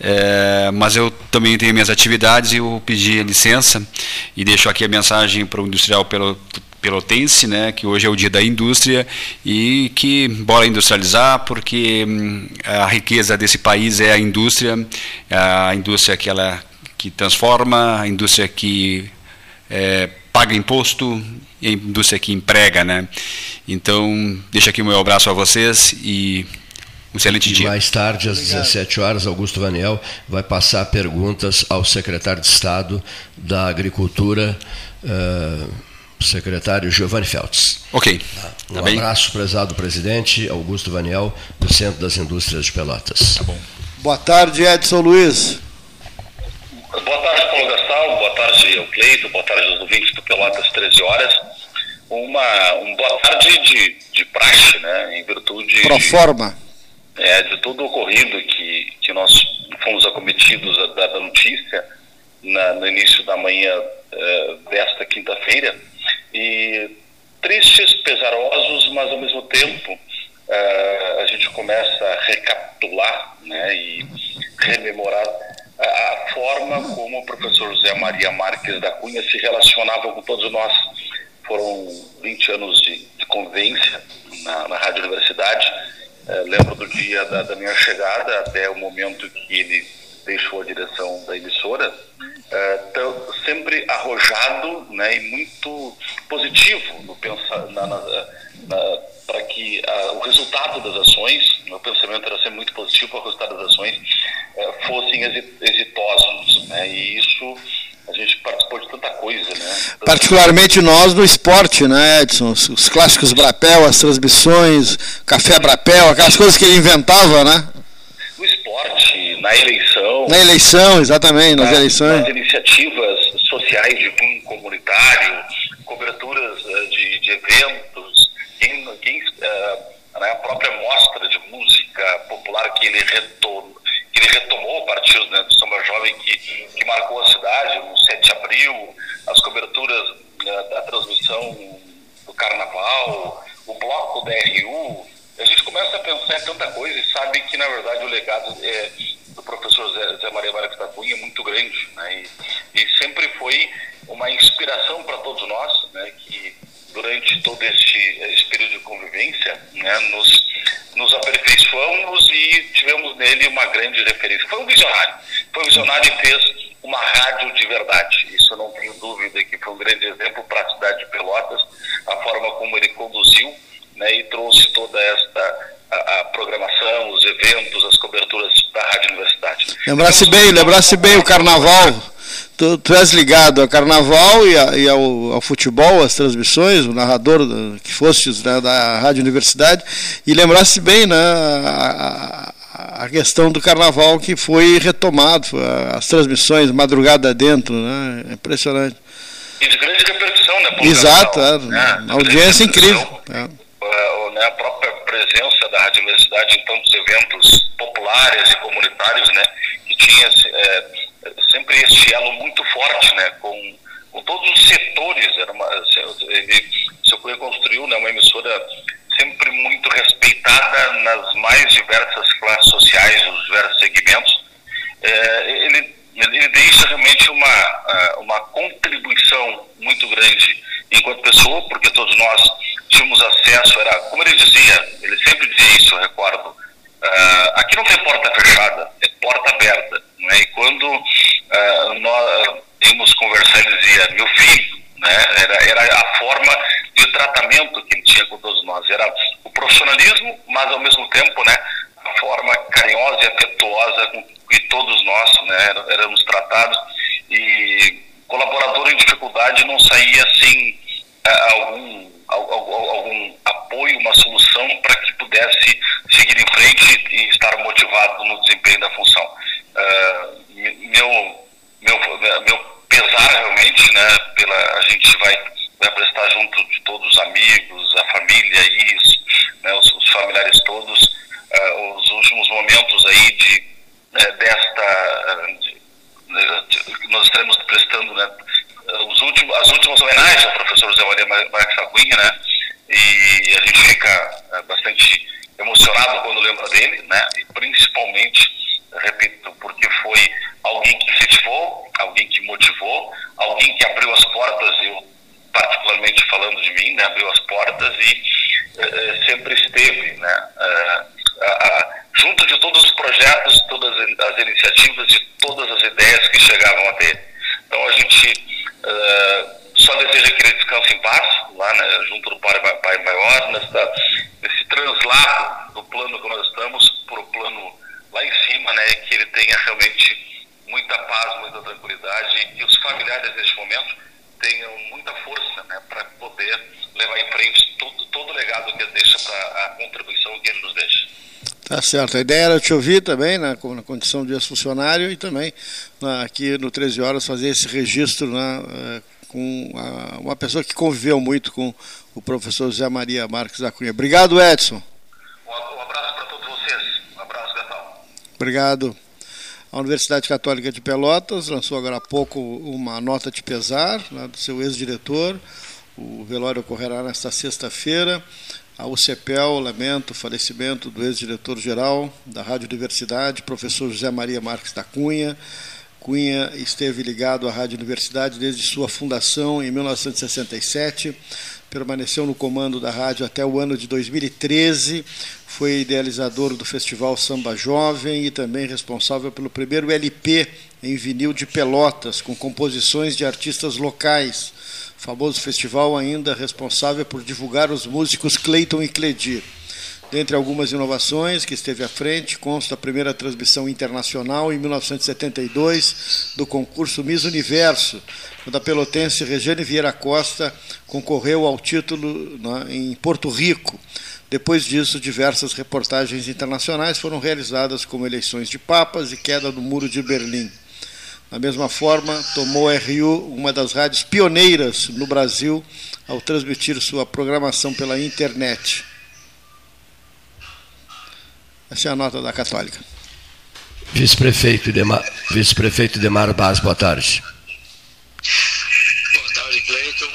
é, mas eu também tenho minhas atividades e eu pedi licença e deixo aqui a mensagem para o industrial pelo, pelotense, né, que hoje é o dia da indústria e que bora industrializar porque hum, a riqueza desse país é a indústria, a indústria que ela que transforma, a indústria que é, paga imposto e a indústria que emprega, né? Então, deixa aqui o meu abraço a vocês e um excelente e dia. Mais tarde, às Obrigado. 17 horas, Augusto Vaniel vai passar perguntas ao secretário de Estado da Agricultura, uh, secretário Giovanni Feltz. Ok. Um Tá bem? abraço, prezado presidente, Augusto Vaniel, do Centro das Indústrias de Pelotas. Tá bom. Boa tarde, Edson Luiz. Boa tarde, Paulo Gastal. Boa tarde, ao Cleito. Boa tarde aos ouvintes do Pelotas 13 horas. Uma, um boa tarde de, de praxe, né? Em virtude Pro forma. é, de todo o ocorrido que, que nós fomos acometidos da, da notícia na, no início da manhã eh, desta quinta-feira. E tristes, pesarosos, mas ao mesmo tempo eh, a gente começa a recapitular né, e rememorar a, forma como o professor José Maria Marques da Cunha se relacionava com todos nós. Foram 20 anos de, de convivência na, na Rádio Universidade. Eh, lembro do dia da, da minha chegada até o momento que ele deixou a direção da emissora, eh, tão- sempre arrojado né, e muito positivo no pensar para que ah, o resultado das ações, meu pensamento era sempre muito positivo para o resultado das ações, eh, fossem exi- exitosos. Né, e isso a gente participou de tanta coisa, né? Particularmente nós no esporte, né, Edson? Os clássicos Brapel, as transmissões, Café Brapel, aquelas coisas que ele inventava, né? Na eleição, Na eleição, exatamente, nas nas- eleições. nas iniciativas sociais de cunho comunitário, coberturas eh, de, de eventos, quem, quem, eh, né, a própria mostra de música popular que ele, que ele retomou a partir né, do Samba Jovem que, que marcou a cidade no 7 de abril, as coberturas eh, da transmissão do carnaval, o bloco da RU, a gente começa a pensar tanta coisa e sabe que, na verdade, o legado é, do professor Zé, Zé Maria Marques da Cunha é muito grande. Né? E, e sempre foi uma inspiração para todos nós, né? que durante todo este, período de convivência né? nos, nos aperfeiçoamos e tivemos nele uma grande referência. Foi um visionário. Foi um visionário e fez uma rádio de verdade. Isso eu não tenho dúvida que foi um grande exemplo para a cidade de Pelotas, a forma como ele conduziu né, e trouxe toda esta a, a programação, os eventos, as coberturas da Rádio Universidade. Lembrasse bem, lembrasse bem o carnaval. Tu, tu és ligado ao carnaval e, a- e ao, ao futebol, as transmissões, o narrador da- que fostes né, da Rádio Universidade, e lembrasse bem né, a, a- questão do carnaval que foi retomado, as transmissões madrugada dentro, né, impressionante. E de grande repercussão, né? Exato, Gastal? é, Né? audiência incrível. é. Né, a própria presença da Rádio Universidade em tantos eventos populares e comunitários, né, que tinha eh, sempre este elo muito forte, né, com, com todos os setores. Era uma, ele, seu Cunha construiu né, uma emissora sempre muito respeitada nas mais diversas classes sociais, os diversos segmentos. Eh, ele, ele deixa realmente uma certo. A ideia era te ouvir também, né, na condição de ex-funcionário, e também na, aqui no 13 Horas fazer esse registro né, eh, com a, uma pessoa que conviveu muito com o professor José Maria Marques da Cunha. Obrigado, Edson. Um, abraço para todos vocês. Um abraço, Gatão. Obrigado. A Universidade Católica de Pelotas lançou agora há pouco uma nota de pesar né, do seu ex-diretor. O velório ocorrerá nesta sexta-feira. A UCPEL lamenta o falecimento do ex-diretor-geral da Rádio Universidade, professor José Maria Marques da Cunha. Cunha esteve ligado à Rádio Universidade desde sua fundação em 1967, permaneceu no comando da rádio até o ano de 2013, foi idealizador do Festival Samba Jovem e também responsável pelo primeiro LP em vinil de Pelotas, com composições de artistas locais famoso festival ainda responsável por divulgar os músicos Clayton e Cledir. Dentre algumas inovações que esteve à frente, consta a primeira transmissão internacional em 1972 do concurso Miss Universo, quando a pelotense Regiane Vieira Costa concorreu ao título né, em Porto Rico. Depois disso, diversas reportagens internacionais foram realizadas, como eleições de papas e queda do Muro de Berlim. Da mesma forma, tomou a RU uma das rádios pioneiras no Brasil ao transmitir sua programação pela internet. Essa é a nota da Católica. Vice-prefeito Demar, Vice-prefeito Demar Bas, boa tarde. Boa tarde, Cleiton.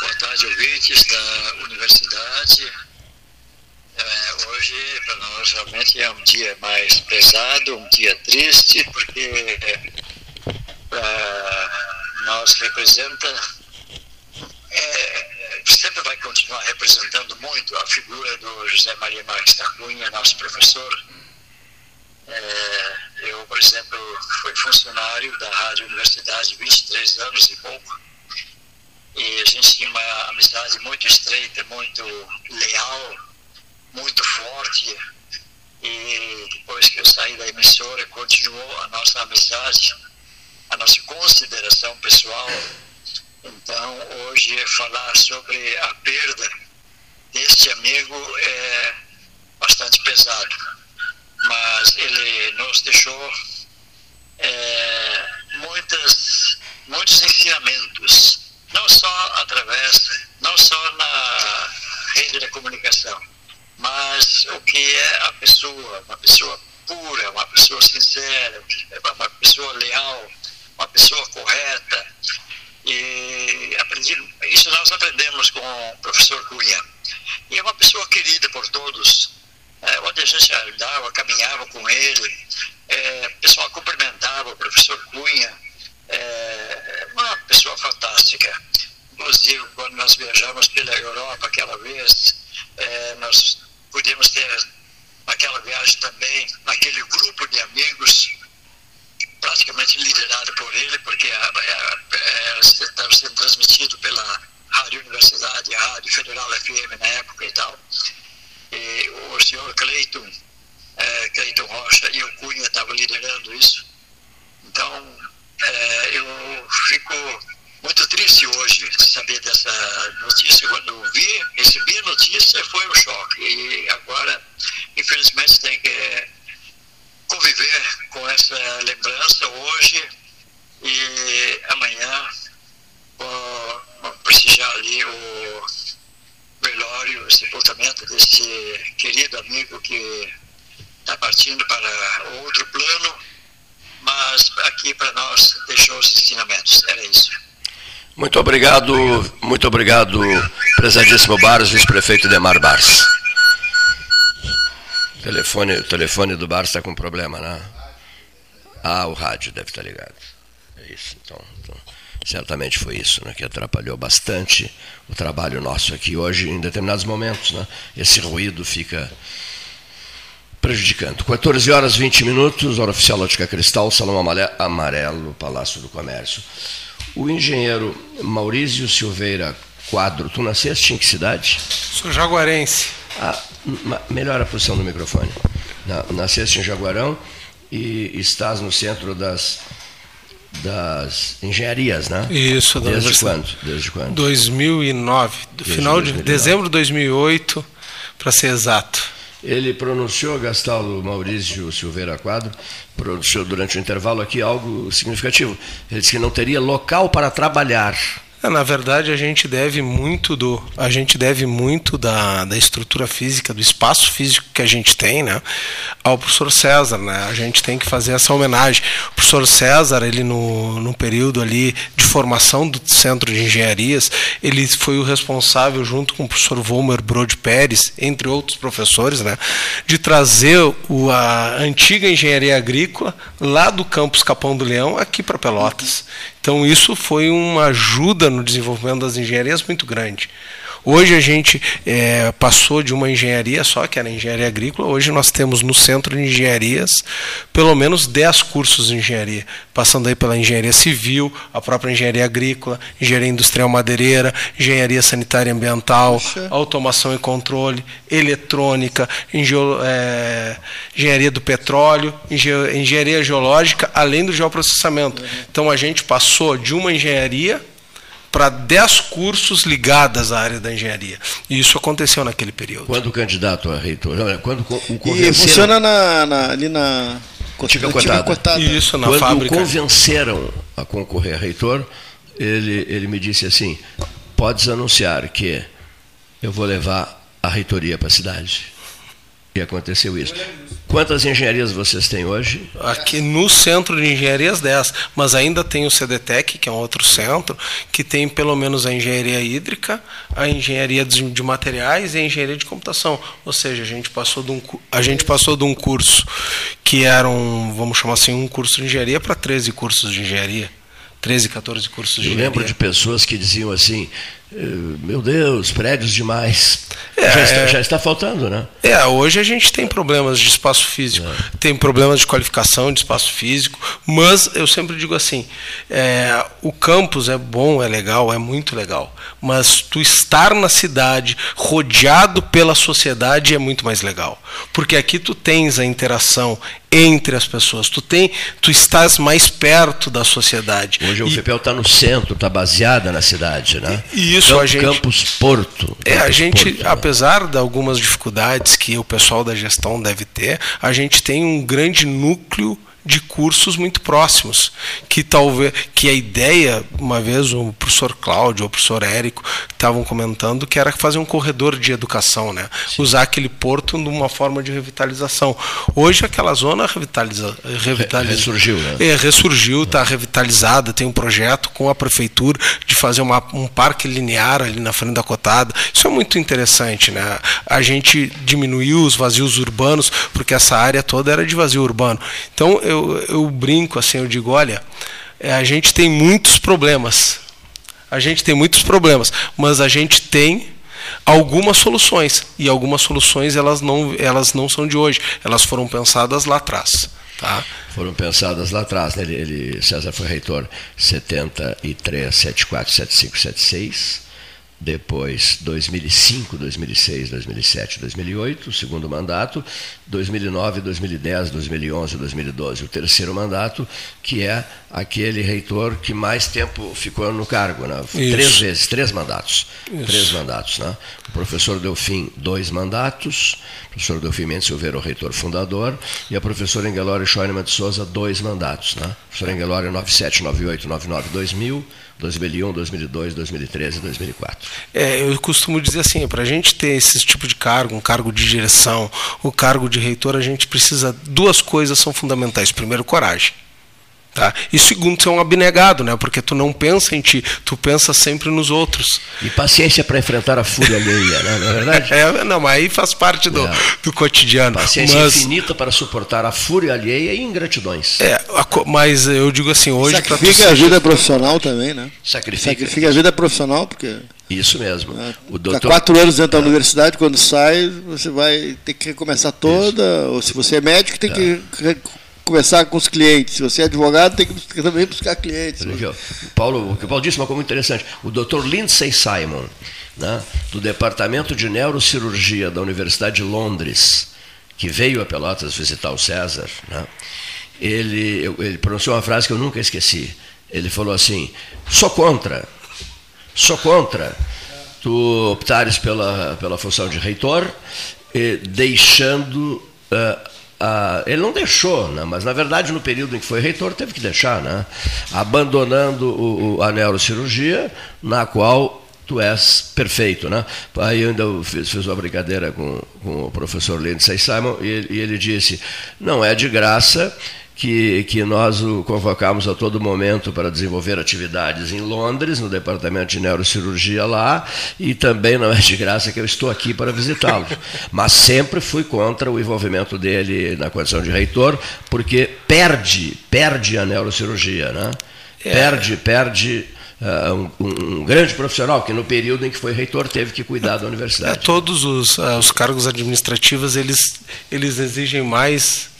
Boa tarde, ouvintes da universidade. É, hoje, para nós, realmente é um dia mais pesado, um dia triste, porque para nós representa. É, sempre vai continuar representando muito a figura do José Maria Marques da Cunha, nosso professor. É, eu, por exemplo, fui funcionário da Rádio Universidade 23 anos e pouco. E a gente tinha uma amizade muito estreita, muito leal, muito forte. E depois que eu saí da emissora, continuou a nossa amizade, a nossa consideração pessoal. Então, hoje, falar sobre a perda deste amigo é bastante pesado. Mas ele nos deixou é, muitas, muitos ensinamentos, não só através, não só na rede da comunicação, mas o que é a pessoa, uma pessoa pura, uma pessoa sincera, uma pessoa leal, uma pessoa correta. E aprendi, isso nós aprendemos com o professor Cunha. E é uma pessoa querida por todos. É, onde a gente andava, caminhava com ele, é, o pessoal cumprimentava o professor Cunha. É, uma pessoa fantástica. Inclusive, quando nós viajamos pela Europa aquela vez, é, nós pudemos ter naquela viagem também aquele grupo de amigos praticamente liderado por ele, porque estava sendo transmitido pela Rádio Universidade, a Rádio Federal FM na época e tal. E o senhor Cleiton, é, Cleiton Rocha e o Cunha estavam liderando isso. Então, é, eu fico muito triste hoje de saber dessa notícia. Quando vi, recebi a notícia, foi um choque. E agora, infelizmente, tem que conviver com essa lembrança hoje e amanhã vou prestigiar ali o velório, o sepultamento desse querido amigo que está partindo para outro plano, mas aqui para nós deixou os ensinamentos. Era isso. Muito obrigado, muito obrigado, prezadíssimo Barros, vice-prefeito Demar Bars. O telefone, o telefone do Barros está com problema, né? Ah, o rádio deve estar ligado. É isso, então, então, certamente foi isso, né, que atrapalhou bastante o trabalho nosso aqui hoje em determinados momentos, né? Esse ruído fica prejudicando. 14 horas 20 minutos, hora oficial Ótica Cristal, Salão Amarelo, Palácio do Comércio. O engenheiro Maurício Silveira Quadro, tu nasceste em que cidade? Sou jaguarense. Ah, melhora a posição do microfone. Nasceste em Jaguarão e estás no centro das, das engenharias, né? Isso. Desde quando? Desde quando? 2009, do Desde final 2009. de dezembro de 2008, para ser exato. Ele pronunciou, Gastaldo Maurício Silveira Quadro, pronunciou durante o intervalo aqui algo significativo. Ele disse que não teria local para trabalhar. É, na verdade, a gente deve muito do, a gente deve muito da, da estrutura física, do espaço físico que a gente tem, né, ao professor César, né? A gente tem que fazer essa homenagem. O professor César, ele no, no período ali de formação do Centro de Engenharias, ele foi o responsável junto com o professor Volmer Brode Pérez, entre outros professores, né, de trazer o, a antiga engenharia agrícola lá do campus Capão do Leão aqui para Pelotas. Então isso foi uma ajuda no desenvolvimento das engenharias muito grande. Hoje a gente é, passou de uma engenharia só, que era engenharia agrícola, hoje nós temos no centro de engenharias pelo menos 10 cursos de engenharia, passando aí pela engenharia civil, a própria engenharia agrícola, engenharia industrial madeireira, engenharia sanitária e ambiental, automação e controle, eletrônica, é, engenharia do petróleo, engenharia geológica, além do geoprocessamento. Uhum. Então a gente passou de uma engenharia para 10 cursos ligados à área da engenharia. E isso aconteceu naquele período. Quando o candidato a reitor, quando o convenceram... E funciona na, na, ali na Antiga Cotada. Cotada. Isso, na quando fábrica. Quando convenceram a concorrer a reitor, ele, ele me disse assim, podes anunciar que eu vou levar a reitoria para a cidade. E aconteceu isso. Quantas engenharias vocês têm hoje? Aqui no centro de engenharias 10, mas ainda tem o CDTEC, que é um outro centro, que tem pelo menos a engenharia hídrica, a engenharia de materiais e a engenharia de computação. Ou seja, a gente passou de um, a gente passou de um curso que era um, vamos chamar assim, um curso de engenharia para 13 cursos de engenharia. 13, 14 cursos de Eu engenharia. lembro de pessoas que diziam assim: meu Deus, prédios demais. É, já, está, é. já, está, faltando, né? É, hoje a gente tem problemas de espaço físico, é. tem problemas de qualificação de espaço físico, mas eu sempre digo assim: é, o campus é bom, é legal, é muito legal, mas tu estar na cidade, rodeado pela sociedade, é muito mais legal. Porque aqui tu tens a interação entre as pessoas, tu, tem, tu estás mais perto da sociedade. Hoje o FEPEL está no centro, está baseada na cidade, né? E isso Camp, a gente. Campus Porto. É, a gente, Porto, né? apesar de algumas dificuldades que o pessoal da gestão deve ter, a gente tem um grande núcleo de cursos muito próximos, que talvez que a ideia, uma vez o professor Cláudio ou o professor Érico estavam comentando que era fazer um corredor de educação, né? Sim. Usar aquele porto numa forma de revitalização. Hoje aquela zona revitaliza, revitaliza ressurgiu, né? É, ressurgiu, está revitalizada, tem um projeto com a prefeitura de fazer uma, um parque linear ali na frente da cotada. Isso é muito interessante, né? A gente diminuiu os vazios urbanos porque essa área toda era de vazio urbano. Então eu eu, eu brinco assim, eu digo, olha, é, a gente tem muitos problemas. A gente tem muitos problemas, mas a gente tem algumas soluções e algumas soluções elas não elas não são de hoje, elas foram pensadas lá atrás. Tá? Foram pensadas lá atrás. Né? Ele, ele, César foi reitor 73, 74, 75, 76 depois 2005, 2006, 2007, 2008, o segundo mandato, 2009, 2010, 2011, 2012, o terceiro mandato, que é aquele reitor que mais tempo ficou no cargo, né? três vezes, três mandatos, Isso. três mandatos, né? O professor Delfim, dois mandatos, o professor Delfim Mendes Silveira, o reitor fundador, e a professora Engelório Schoenemann de Souza, dois mandatos, né? O professor Engelório 97, 98, 99, 2000, 2001, 2002, 2013 e 2004. É, eu costumo dizer assim, para a gente ter esse tipo de cargo, um cargo de direção, o um cargo de reitor, a gente precisa duas coisas são fundamentais. Primeiro, coragem. Tá? E segundo, tu é um abnegado, né? Porque tu não pensa em ti, tu pensa sempre nos outros. E paciência para enfrentar a fúria alheia, né? não é verdade? É, não, mas aí faz parte do, do cotidiano. Paciência mas, infinita para suportar a fúria alheia e ingratidões. É, mas eu digo assim, hoje... Sacrifica a vida profissional também, né? Sacrifica. Sacrifica a vida profissional, porque... Isso mesmo. É, o doutor... Há quatro anos dentro da universidade, quando sai, você vai ter que recomeçar toda, Isso. ou se você é médico, tem é. que conversar com os clientes. Se você é advogado, tem que também buscar clientes. O Paulo, o que o Paulo disse é uma coisa muito interessante. O Dr. Lindsay Simon, né, do Departamento de Neurocirurgia da Universidade de Londres, que veio a Pelotas visitar o César, né, ele, ele pronunciou uma frase que eu nunca esqueci. Ele falou assim: sou contra, sou contra tu optares pela, pela função de reitor, deixando. Uh, ah, ele não deixou, né? mas na verdade no período em que foi reitor teve que deixar, né? abandonando o, o, a neurocirurgia, na qual tu és perfeito. Né? Aí eu ainda fiz, fiz uma brincadeira com, com o professor Lindsay Simon e ele, e ele disse, não é de graça que, que nós o convocamos a todo momento para desenvolver atividades em Londres, no departamento de neurocirurgia lá, e também não é de graça que eu estou aqui para visitá-lo. Mas sempre fui contra o envolvimento dele na condição de reitor, porque perde, perde a neurocirurgia, né? É. Perde, perde Uh, um, um, grande profissional que no período em que foi reitor teve que cuidar da universidade. É, todos os, uh, os cargos administrativos eles, eles exigem mais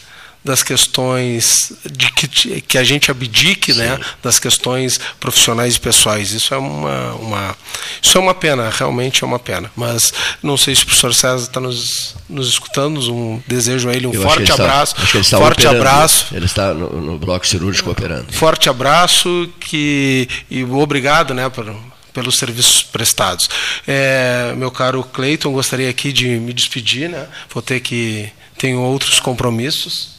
das questões de que, que a gente abdique né, das questões profissionais e pessoais. Isso é uma, uma, isso é uma pena, realmente é uma pena. Mas não sei se o professor César está nos, nos escutando, um desejo a ele um Eu forte abraço. Está, acho que ele está forte operando, abraço. Ele está no, no bloco cirúrgico operando. Forte abraço que, e obrigado né, por, pelos serviços prestados. É, meu caro Cleiton, gostaria aqui de me despedir, né? Vou ter que tenho outros compromissos.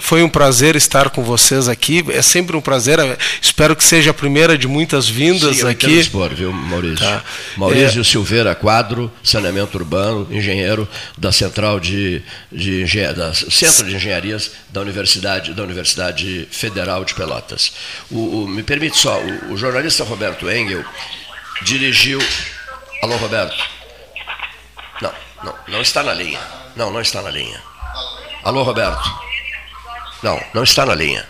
Foi um prazer estar com vocês aqui. É sempre um prazer. Espero que seja a primeira de muitas vindas Sim, eu aqui. Expor, viu, Maurício? Tá. Maurício é... Silveira Quadro, saneamento urbano, engenheiro da Central de, de da Centro de Engenharias da Universidade da Universidade Federal de Pelotas. O, o me permite só, o, o jornalista Roberto Engel dirigiu. Alô, Roberto. Não, não, não está na linha. Não, não está na linha. Alô, Roberto? Não, não está na linha.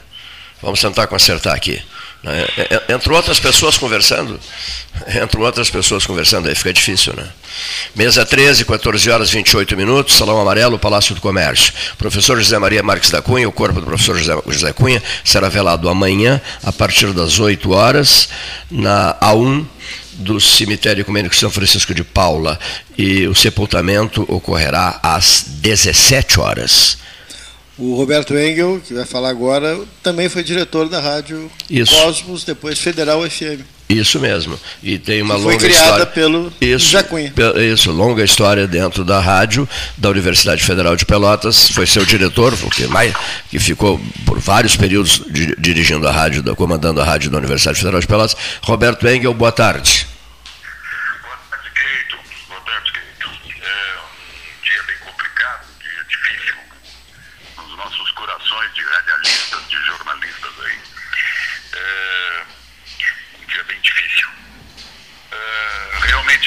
Vamos tentar consertar aqui. Né? É, é, entre outras pessoas conversando, entre outras pessoas conversando, aí fica difícil, né? Mesa 13, 14 horas 28 minutos, Salão Amarelo, Palácio do Comércio. Professor José Maria Marques da Cunha, o corpo do professor José, José Cunha será velado amanhã, a partir das 8 horas, na A1 do Cemitério Ecumênico São Francisco de Paula. E o sepultamento ocorrerá às 17 horas. O Roberto Engel, que vai falar agora, também foi diretor da rádio Isso. Cosmos, depois Federal FM. Isso mesmo. E tem uma longa foi criada história. pelo isso, Jacunha. Isso, longa história dentro da rádio da Universidade Federal de Pelotas. Foi seu diretor, que, mais, que ficou por vários períodos dirigindo a rádio, comandando a rádio da Universidade Federal de Pelotas. Roberto Engel, boa tarde.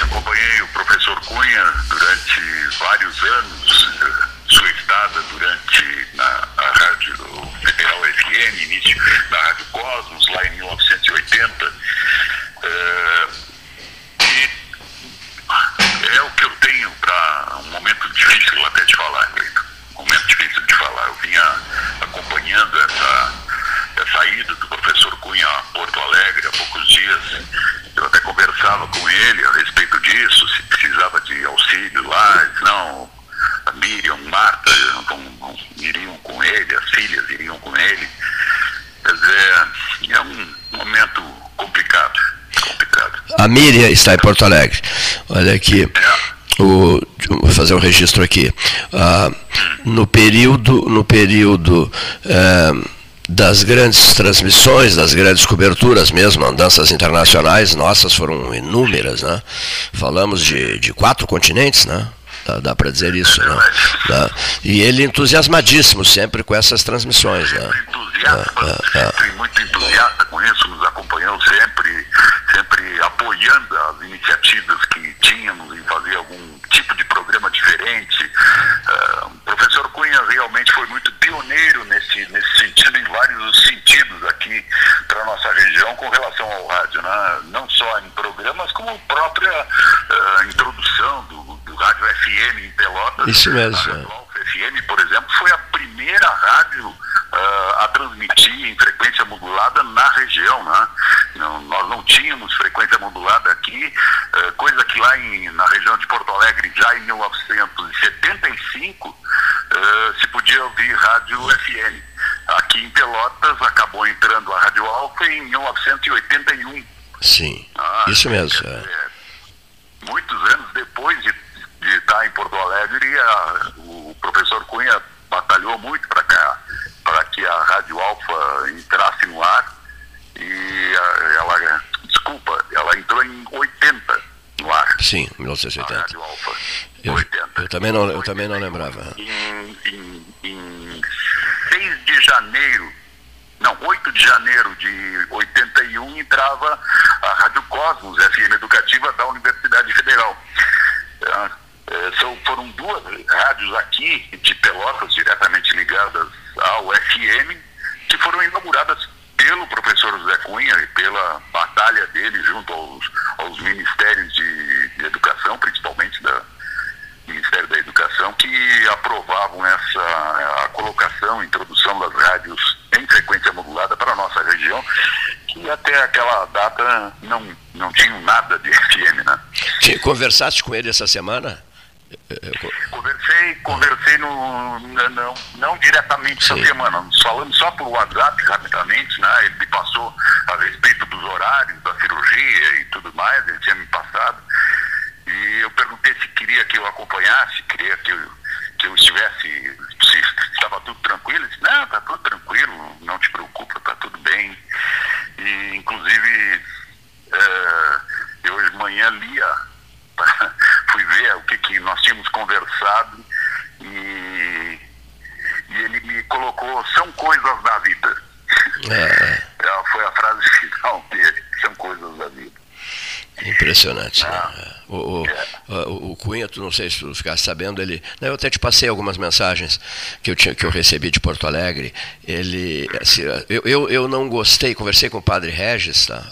Acompanhei o professor Cunha durante vários anos, eh, sua estada durante na, a Rádio Federal FM, início da Rádio Cosmos, lá em 1980. É, e é o que eu tenho para um momento difícil até de falar, Cleiton. Um momento difícil de falar. Eu vinha acompanhando essa, essa ida do professor Cunha a Porto Alegre há poucos dias eu até conversava com ele a respeito disso, se precisava de auxílio lá. Não, a Miriam, Marta não, iriam com ele, as filhas iriam com ele. Quer dizer, é um momento complicado. complicado. A Miriam está em Porto Alegre. Olha aqui. É. O, vou fazer um registro aqui. Ah, no período, no período eh, das grandes transmissões, das grandes coberturas mesmo, andanças internacionais, nossas foram inúmeras, né? Falamos de, de quatro continentes, né? Dá, dá para dizer isso, né? Né? E ele entusiasmadíssimo sempre com essas transmissões, né? entusiasta, sempre muito entusiasta com isso, nos acompanhou sempre, sempre apoiando as iniciativas que tínhamos em fazer algum tipo de programa diferente. Ah, o professor Cunha realmente foi muito pioneiro nesse, nesse sentido, vários sentidos aqui para a nossa região com relação ao rádio, né? não só em programas, como a própria ah, introdução do, do rádio FM em Pelotas. Isso mesmo. A é. Alfa FM, por exemplo, foi a primeira rádio ah, a transmitir em frequência modulada na região. Né? Não- nós não tínhamos frequência modulada aqui, ah, coisa que lá em- na região de Porto Alegre, já em 1975, ah, se podia ouvir rádio FM. Pelotas acabou entrando a Rádio Alfa em 1981. Sim, Ah, isso mesmo. é. muitos anos depois de, de estar em Porto Alegre, a- o professor Cunha batalhou muito para cá, para que a Rádio Alfa entrasse no ar e a- ela, desculpa, ela entrou em 80 no ar. Sim, A 1980. Rádio Alfa. Eu, eu também não, eu também não lembrava. Em, em, em 6 de janeiro, não, 8 de janeiro de 81, entrava a Rádio Cosmos, FM Educativa da Universidade Federal. Ah, são, foram duas rádios aqui de Pelotas, diretamente ligadas ao FM, que foram inauguradas pelo professor José Cunha e pela batalha dele junto aos, aos ministérios de, de educação, principalmente da, Ministério da Educação, que aprovavam essa a colocação, a introdução das rádios frequência modulada para a nossa região, que até aquela data não, não tinham nada de FM, né? Conversaste com ele essa semana? Eh, eh, co- Conversei, conversei no, não, não diretamente essa semana, falando só por WhatsApp rapidamente, né? Ele me passou a respeito dos horários da cirurgia e tudo mais, ele tinha me passado. E eu perguntei se queria que eu acompanhasse, queria que eu, que eu estivesse, se estava tudo tranquilo. Ele disse, não, está tudo tranquilo, não te preocupa, está tudo bem. E inclusive eh, eu hoje de manhã lia, fui ver o que, que nós tínhamos conversado e, e ele me colocou, são coisas da vida. É, foi a frase final dele, são coisas da vida. Impressionante. né? O, o, o, Cunha, tu não sei se tu ficaste sabendo, ele. não, eu até te passei algumas mensagens que eu, tinha, que eu recebi de Porto Alegre. Ele. assim, eu, eu, eu não gostei, conversei com o padre Regis, tá?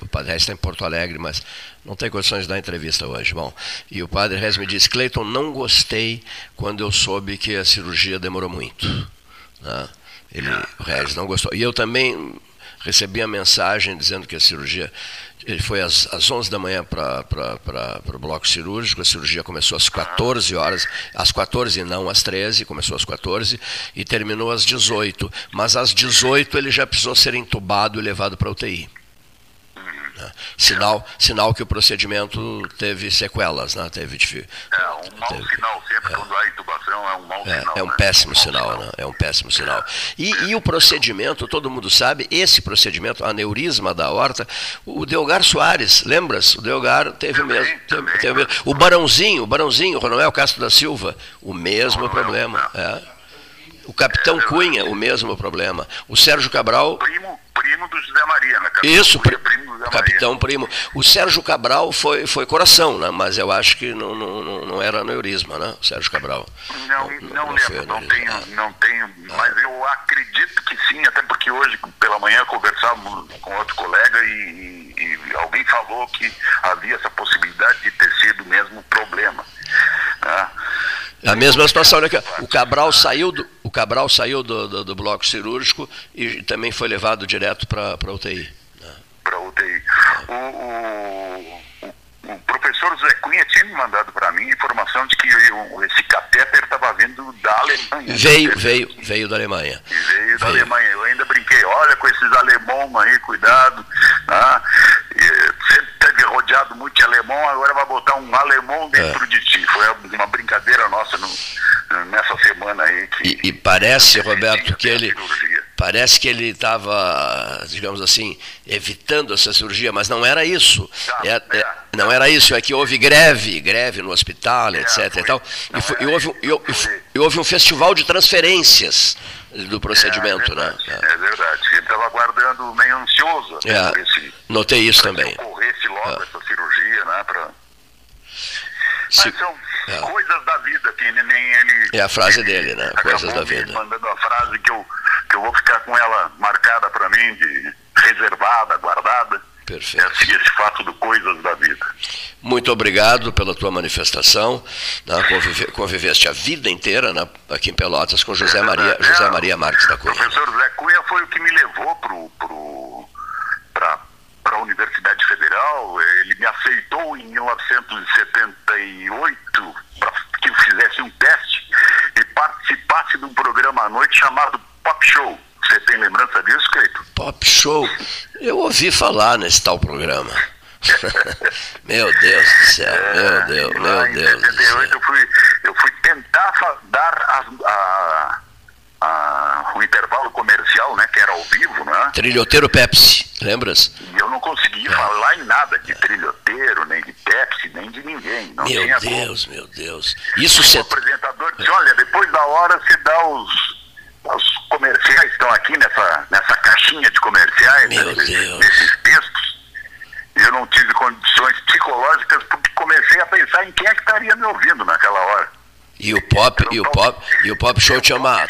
O padre Regis está em Porto Alegre, mas não tem condições de dar entrevista hoje. Bom, e o padre Regis me disse, Cleiton, não gostei quando eu soube que a cirurgia demorou muito. né? Ele, o Regis não gostou. E eu também recebi a mensagem dizendo que a cirurgia. Ele foi às, às 11 da manhã para o bloco cirúrgico, a cirurgia começou às 14 horas, às 14 não, às 13, começou às 14 e terminou às 18. Mas às 18 ele já precisou ser entubado e levado para UTI. Né? Sinal, sinal que o procedimento teve sequelas, né? teve, É um mau sinal, sempre quando há intubação é um mau é, sinal. é um né? péssimo sinal, né? É um péssimo sinal. E, e o procedimento, todo mundo sabe, esse procedimento, aneurisma da aorta, o Delgar Soares, lembras? O Delgar teve o mesmo. Teve, teve o mesmo. O Barãozinho, o Barãozinho, o Ronoel Castro da Silva, o mesmo problema. é. O Capitão Cunha, o mesmo problema. O Sérgio Cabral. Primo, primo do José Maria, né? Capitão Isso, Cunha, pri- primo do José Maria. capitão primo. O Sérgio Cabral foi, foi coração, né? mas eu acho que não, não, não- não era aneurisma, né? O Sérgio Cabral. Não, não, foi lembro, não tenho, não tenho, mas eu acredito que sim, até porque hoje pela manhã conversávamos com outro colega e, e- alguém falou que havia essa possibilidade de ter sido mesmo problema. né? A mesma situação, ó. o Cabral saiu do, o Cabral saiu do, do, do bloco cirúrgico e também foi levado direto para a UTI. Para UTI. O, o, o- professor Zé Cunha tinha me mandado para mim informação de que esse catéter estava vindo da Alemanha. Veio, veio, veio da Alemanha. Veio da Alemanha. Eu ainda brinquei, olha com esses alemão aí, cuidado. Né? E, rodeado muito de alemão, agora vai botar um alemão dentro de ti. Foi uma brincadeira nossa no- nessa semana aí. Que E, e parece, Roberto, que ele Parece que ele estava, digamos assim, evitando essa cirurgia, mas não era isso. Tá, É- é- não era isso, é que houve greve, greve no hospital, etc. e, tal, e, foi- e houve, um- e houve um festival de transferências do procedimento, né? É verdade. Ele estava aguardando meio ansioso até É, ver se notei isso também. ocorresse logo É. essa cirurgia, né? Pra... Se- Mas são é. coisas da vida que ele- nem ele. É a frase dele, né? Coisas da vida. mandando a frase que eu, que eu vou ficar com ela marcada para mim, de reservada, guardada. Perfeito. Esse, esse fato do coisas da vida. Muito obrigado pela tua manifestação. Né? Convive- conviveste a vida inteira né? aqui em Pelotas com José Maria, José Maria Marques da O Cunha. professor Zé Cunha foi o que me levou pro, pro, para a Universidade Federal. Ele me aceitou em 1978 para que eu fizesse um teste e participasse de um programa à noite chamado Pop Show. Você tem lembrança disso, Cleito? Pop Show. Eu ouvi falar nesse tal programa. meu Deus do céu, meu Deus, meu Deus. céu. 78 eu fui, eu fui tentar dar as- a, a, o intervalo comercial, né, que era ao vivo, né? Trilhoteiro Pepsi, lembras? E eu não consegui É. falar em nada de trilhoteiro, nem de Pepsi, nem de ninguém. Não Meu Deus, meu Deus. Isso O você. apresentador disse, olha, depois da hora você dá os, os comerciais estão aqui nessa, nessa caixinha de comerciais, nesses, nesses textos. Eu não tive condições psicológicas porque comecei a pensar em quem é que estaria me ouvindo naquela hora. E o pop, e o pop, e o pop show tinha uma,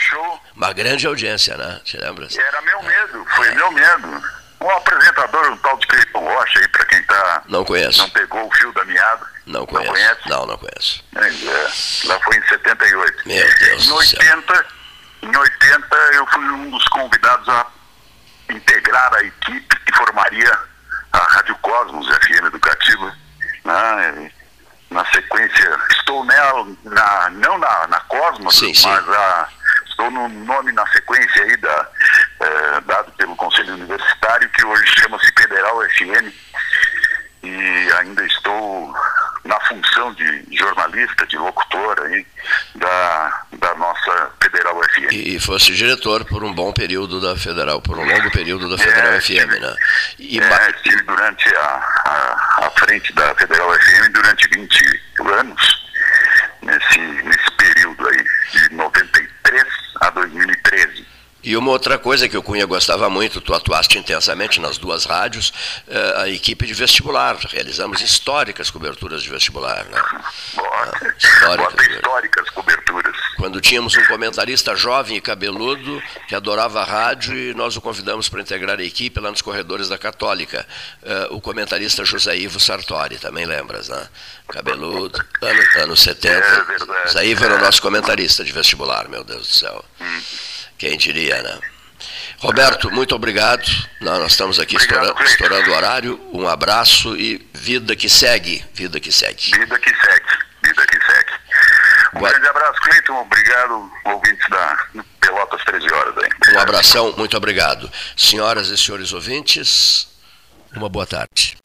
uma grande audiência, né? Te lembras? Era meu medo, foi meu medo. Um apresentador, um tal de Cleiton Rocha aí, pra quem tá. Não conheço. Não pegou o fio da meada. Não conhece? Não, não conheço. Mas, é, lá foi em 78. Meu Deus Em do céu. 80, em 80 eu fui um dos convidados a integrar a equipe que formaria a Rádio Cosmos FM Educativa. Né? Na sequência, estou nela, na, não na, na Cosmos, Sim, sim. mas a, estou no nome na sequência aí da, eh, dado pelo Conselho Universitário, que hoje chama-se Federal FM e ainda estou na função de jornalista, de locutor aí da, da nossa Federal FM. E, e fosse diretor por um bom período da Federal, por um longo período da Federal É, FM, né? E é, estive durante a, a, a frente da Federal FM durante 20 anos, nesse, nesse período aí, de 93 a 2013. E uma outra coisa que o Cunha gostava muito, tu atuaste intensamente nas duas rádios, eh, a equipe de vestibular. Realizamos históricas coberturas de vestibular. Né? Bota, históricas, bota históricas coberturas. Quando tínhamos um comentarista jovem e cabeludo que adorava a rádio e nós o convidamos para integrar a equipe lá nos corredores da Católica. Eh, o comentarista José Ivo Sartori, também lembras, né? Cabeludo, ano, anos 70. É. José Ivo era o nosso comentarista de vestibular, meu Deus do céu. Quem diria, né? Roberto, muito obrigado. Nós estamos aqui estourando, estourando o horário. Um abraço e vida que segue. Vida que segue. Vida que segue, vida que segue. Um grande abraço, Cleiton. Obrigado, ouvintes da Pelotas 13 horas aí. Um abração, muito obrigado. Senhoras e senhores ouvintes, uma boa tarde.